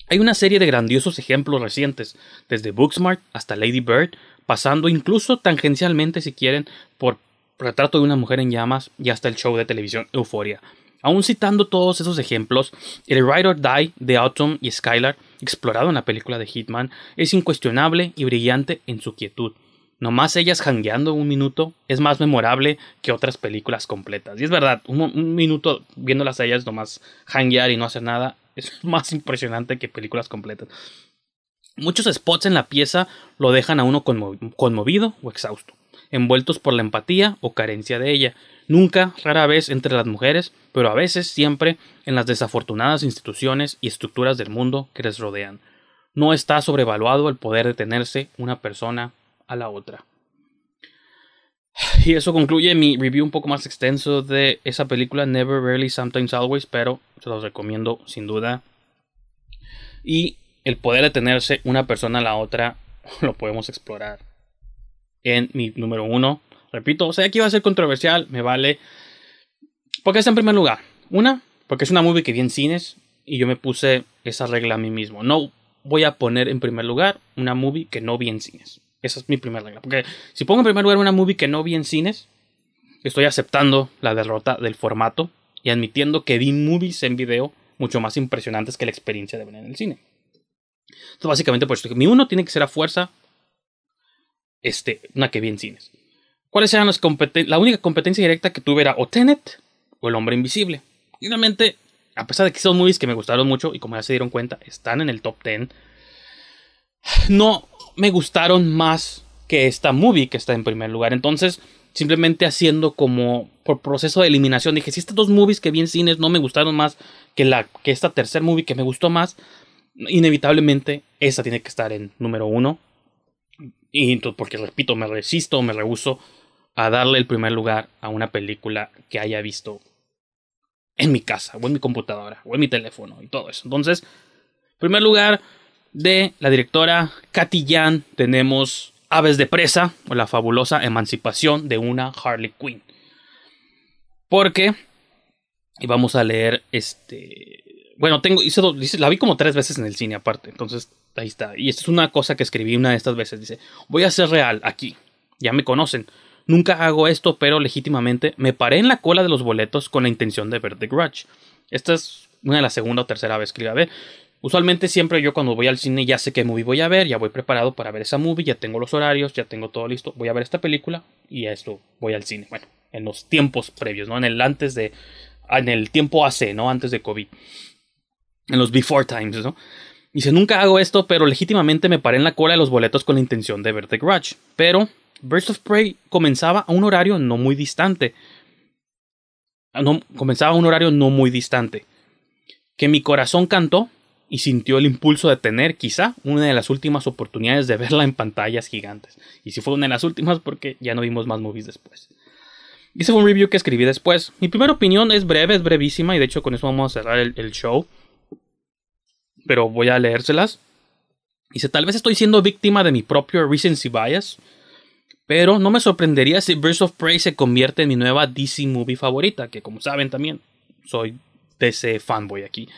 Hay una serie de grandiosos ejemplos recientes, desde Booksmart hasta Lady Bird, pasando incluso tangencialmente, si quieren, por Retrato de una mujer en llamas y hasta el show de televisión Euphoria. Aún citando todos esos ejemplos, el Ride or Die de Autumn y Skylar, explorado en la película de Hitman, es incuestionable y brillante en su quietud. Nomás ellas jangueando un minuto es más memorable que otras películas completas. Y es verdad, un, minuto viéndolas a ellas nomás janguear y no hacer nada es [laughs] más impresionante que películas completas. Muchos spots en la pieza lo dejan a uno conmovido o exhausto, envueltos por la empatía o carencia de ella, nunca, rara vez entre las mujeres, pero a veces siempre en las desafortunadas instituciones y estructuras del mundo que les rodean. No está sobrevaluado el poder detenerse una persona a la otra. Y eso concluye mi review un poco más extenso de esa película Never, Rarely, Sometimes, Always, pero se los recomiendo sin duda. Y el poder detenerse una persona a la otra [laughs] lo podemos explorar en mi número uno, Repito, o sea que iba a ser controversial, me vale. Porque está en primer lugar. Una, porque es una movie que vi en cines y yo me puse esa regla a mí mismo. No voy a poner en primer lugar una movie que no vi en cines. Esa es mi primera regla. Porque si pongo en primer lugar una movie que no vi en cines, estoy aceptando la derrota del formato y admitiendo que vi movies en video mucho más impresionantes que la experiencia de ver en el cine. Entonces, básicamente, por eso mi uno tiene que ser a fuerza este, una que vi en cines. ¿Cuáles eran las competencias? La única competencia directa que tuve era o Tenet o El Hombre Invisible. Y realmente, a pesar de que son movies que me gustaron mucho y como ya se dieron cuenta, están en el top 10, no me gustaron más que esta movie que está en primer lugar. Entonces, simplemente haciendo como por proceso de eliminación, dije, si estas dos movies que vi en cines no me gustaron más que, la, que esta tercer movie que me gustó más, inevitablemente esa tiene que estar en número uno. Y porque repito, me resisto, me rehuso a darle el primer lugar a una película que haya visto en mi casa, o en mi computadora, o en mi teléfono, y todo eso. Entonces, en primer lugar, de la directora Jan, tenemos Aves de Presa, o la fabulosa emancipación de una Harley Quinn. Porque, y vamos a leer este. Bueno, tengo, hice, la vi como tres veces en el cine aparte, entonces ahí está. Y esto es una cosa que escribí una de estas veces. Dice, voy a ser real aquí. Ya me conocen. Nunca hago esto, pero legítimamente me paré en la cola de los boletos con la intención de ver The Grudge. Esta es una de las segunda o tercera vez que iba a ver. Usualmente siempre yo cuando voy al cine ya sé qué movie voy a ver, ya voy preparado para ver esa movie, ya tengo los horarios, ya tengo todo listo, voy a ver esta película y a esto voy al cine. Bueno, en los tiempos previos, ¿no? En el antes de en el tiempo AC, ¿no? Antes de COVID. en los before times, ¿no? Dice, nunca hago esto, pero legítimamente me paré en la cola de los boletos con la intención de ver The Grudge. Pero Birds of Prey comenzaba a un horario no muy distante. Ah, No, comenzaba a un horario no muy distante. Que mi corazón cantó y sintió el impulso de tener quizá una de las últimas oportunidades de verla en pantallas gigantes. Y si fue una de las últimas porque ya no vimos más movies después. Y ese fue un review que escribí después. Mi primera opinión es breve, es brevísima y de hecho con eso vamos a cerrar el, el show. Pero voy a leérselas. Dice, tal vez estoy siendo víctima de mi propio recency bias. Pero no me sorprendería si Birds of Prey se convierte en mi nueva DC movie favorita. Que como saben también soy DC fanboy aquí.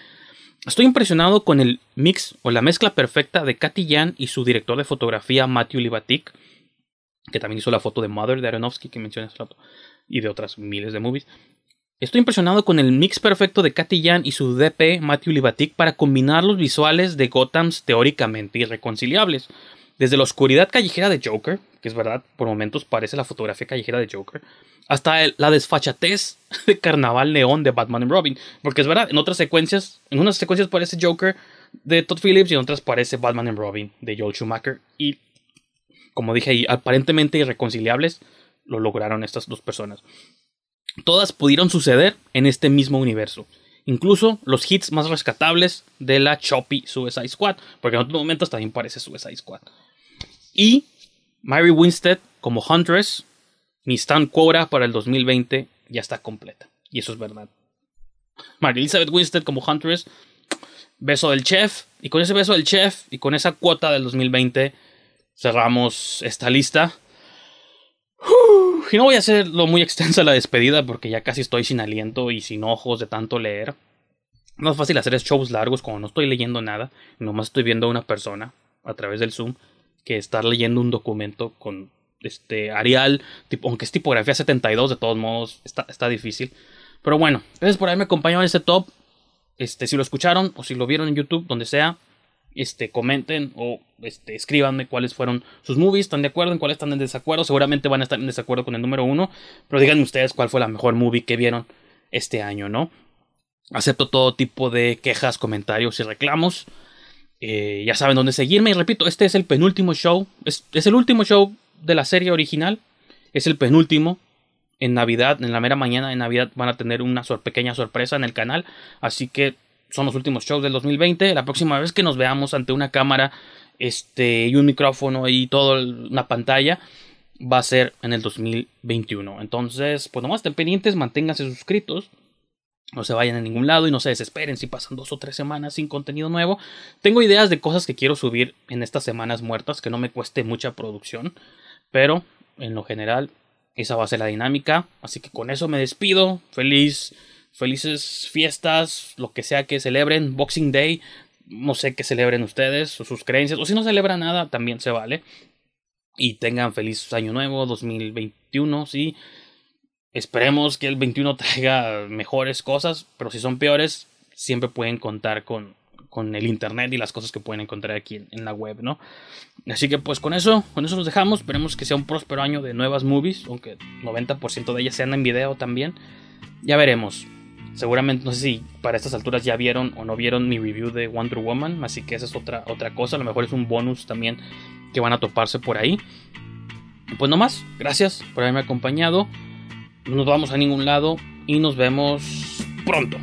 Estoy impresionado con el mix o la mezcla perfecta de Katy Yan y su director de fotografía Matthew Libatic, que también hizo la foto de Mother de Aronofsky que mencioné hace rato, y de otras miles de movies. Estoy impresionado con el mix perfecto de Katy Yan y su DP Matthew Libatic para combinar los visuales de Gothams teóricamente irreconciliables. Desde la oscuridad callejera de Joker, que es verdad, por momentos parece la fotografía callejera de Joker, hasta la desfachatez [laughs] de Carnaval Neón de Batman y Robin. Porque es verdad, en otras secuencias, en unas secuencias parece Joker de Todd Phillips y en otras parece Batman y Robin de Joel Schumacher. Y como dije ahí, aparentemente irreconciliables, lo lograron estas dos personas. Todas pudieron suceder en este mismo universo. Incluso los hits más rescatables de la choppy Suicide Squad. Porque en otros momentos también parece Suicide Squad. Y Mary Winstead como Huntress, mi stand quota para el 2020 ya está completa. Y eso es verdad. Mary Elizabeth Winstead como Huntress, beso del chef. Y con ese beso del chef y con esa cuota del 2020 cerramos esta lista. Y no voy a hacerlo muy extensa la despedida porque ya casi estoy sin aliento y sin ojos de tanto leer. No es fácil hacer shows largos cuando no estoy leyendo nada. Nomás estoy viendo a una persona a través del Zoom que estar leyendo un documento con este Arial, tipo, aunque es tipografía 72, de todos modos está, está difícil. Pero bueno, gracias por haberme acompañado en este top. Este, si lo escucharon o si lo vieron en YouTube, donde sea, este, comenten o este, escríbanme cuáles fueron sus movies, están de acuerdo, en cuáles están en desacuerdo. Seguramente van a estar en desacuerdo con el número uno, pero díganme ustedes cuál fue la mejor movie que vieron este año, ¿no? Acepto todo tipo de quejas, comentarios y reclamos. Eh, ya saben dónde seguirme. Y repito, este es el penúltimo show. Es, es el último show de la serie original. Es el penúltimo. En Navidad, en la mera mañana de Navidad, van a tener una pequeña sorpresa en el canal. Así que son los últimos shows del 2020. La próxima vez que nos veamos ante una cámara este, y un micrófono y toda una pantalla va a ser en el 2021. Entonces, pues nomás estén pendientes, manténganse suscritos. No se vayan a ningún lado y no se desesperen si pasan dos o tres semanas sin contenido nuevo. Tengo ideas de cosas que quiero subir en estas semanas muertas que no me cueste mucha producción. Pero en lo general, esa va a ser la dinámica. Así que con eso me despido. Feliz, felices fiestas, lo que sea que celebren. Boxing Day, no sé qué celebren ustedes o sus creencias. O si no celebran nada, también se vale. Y tengan feliz año nuevo 2021, sí. Esperemos que el 21 traiga mejores cosas, pero si son peores, siempre pueden contar con, con el internet y las cosas que pueden encontrar aquí en, la web, ¿no? Así que pues con eso, con eso nos dejamos. Esperemos que sea un próspero año de nuevas movies, aunque 90% de ellas sean en video también. Ya veremos. Seguramente, no sé si para estas alturas ya vieron o no vieron mi review de Wonder Woman, así que esa es otra, otra cosa. A lo mejor es un bonus también que van a toparse por ahí. Pues no más, gracias por haberme acompañado. No nos vamos a ningún lado y nos vemos pronto.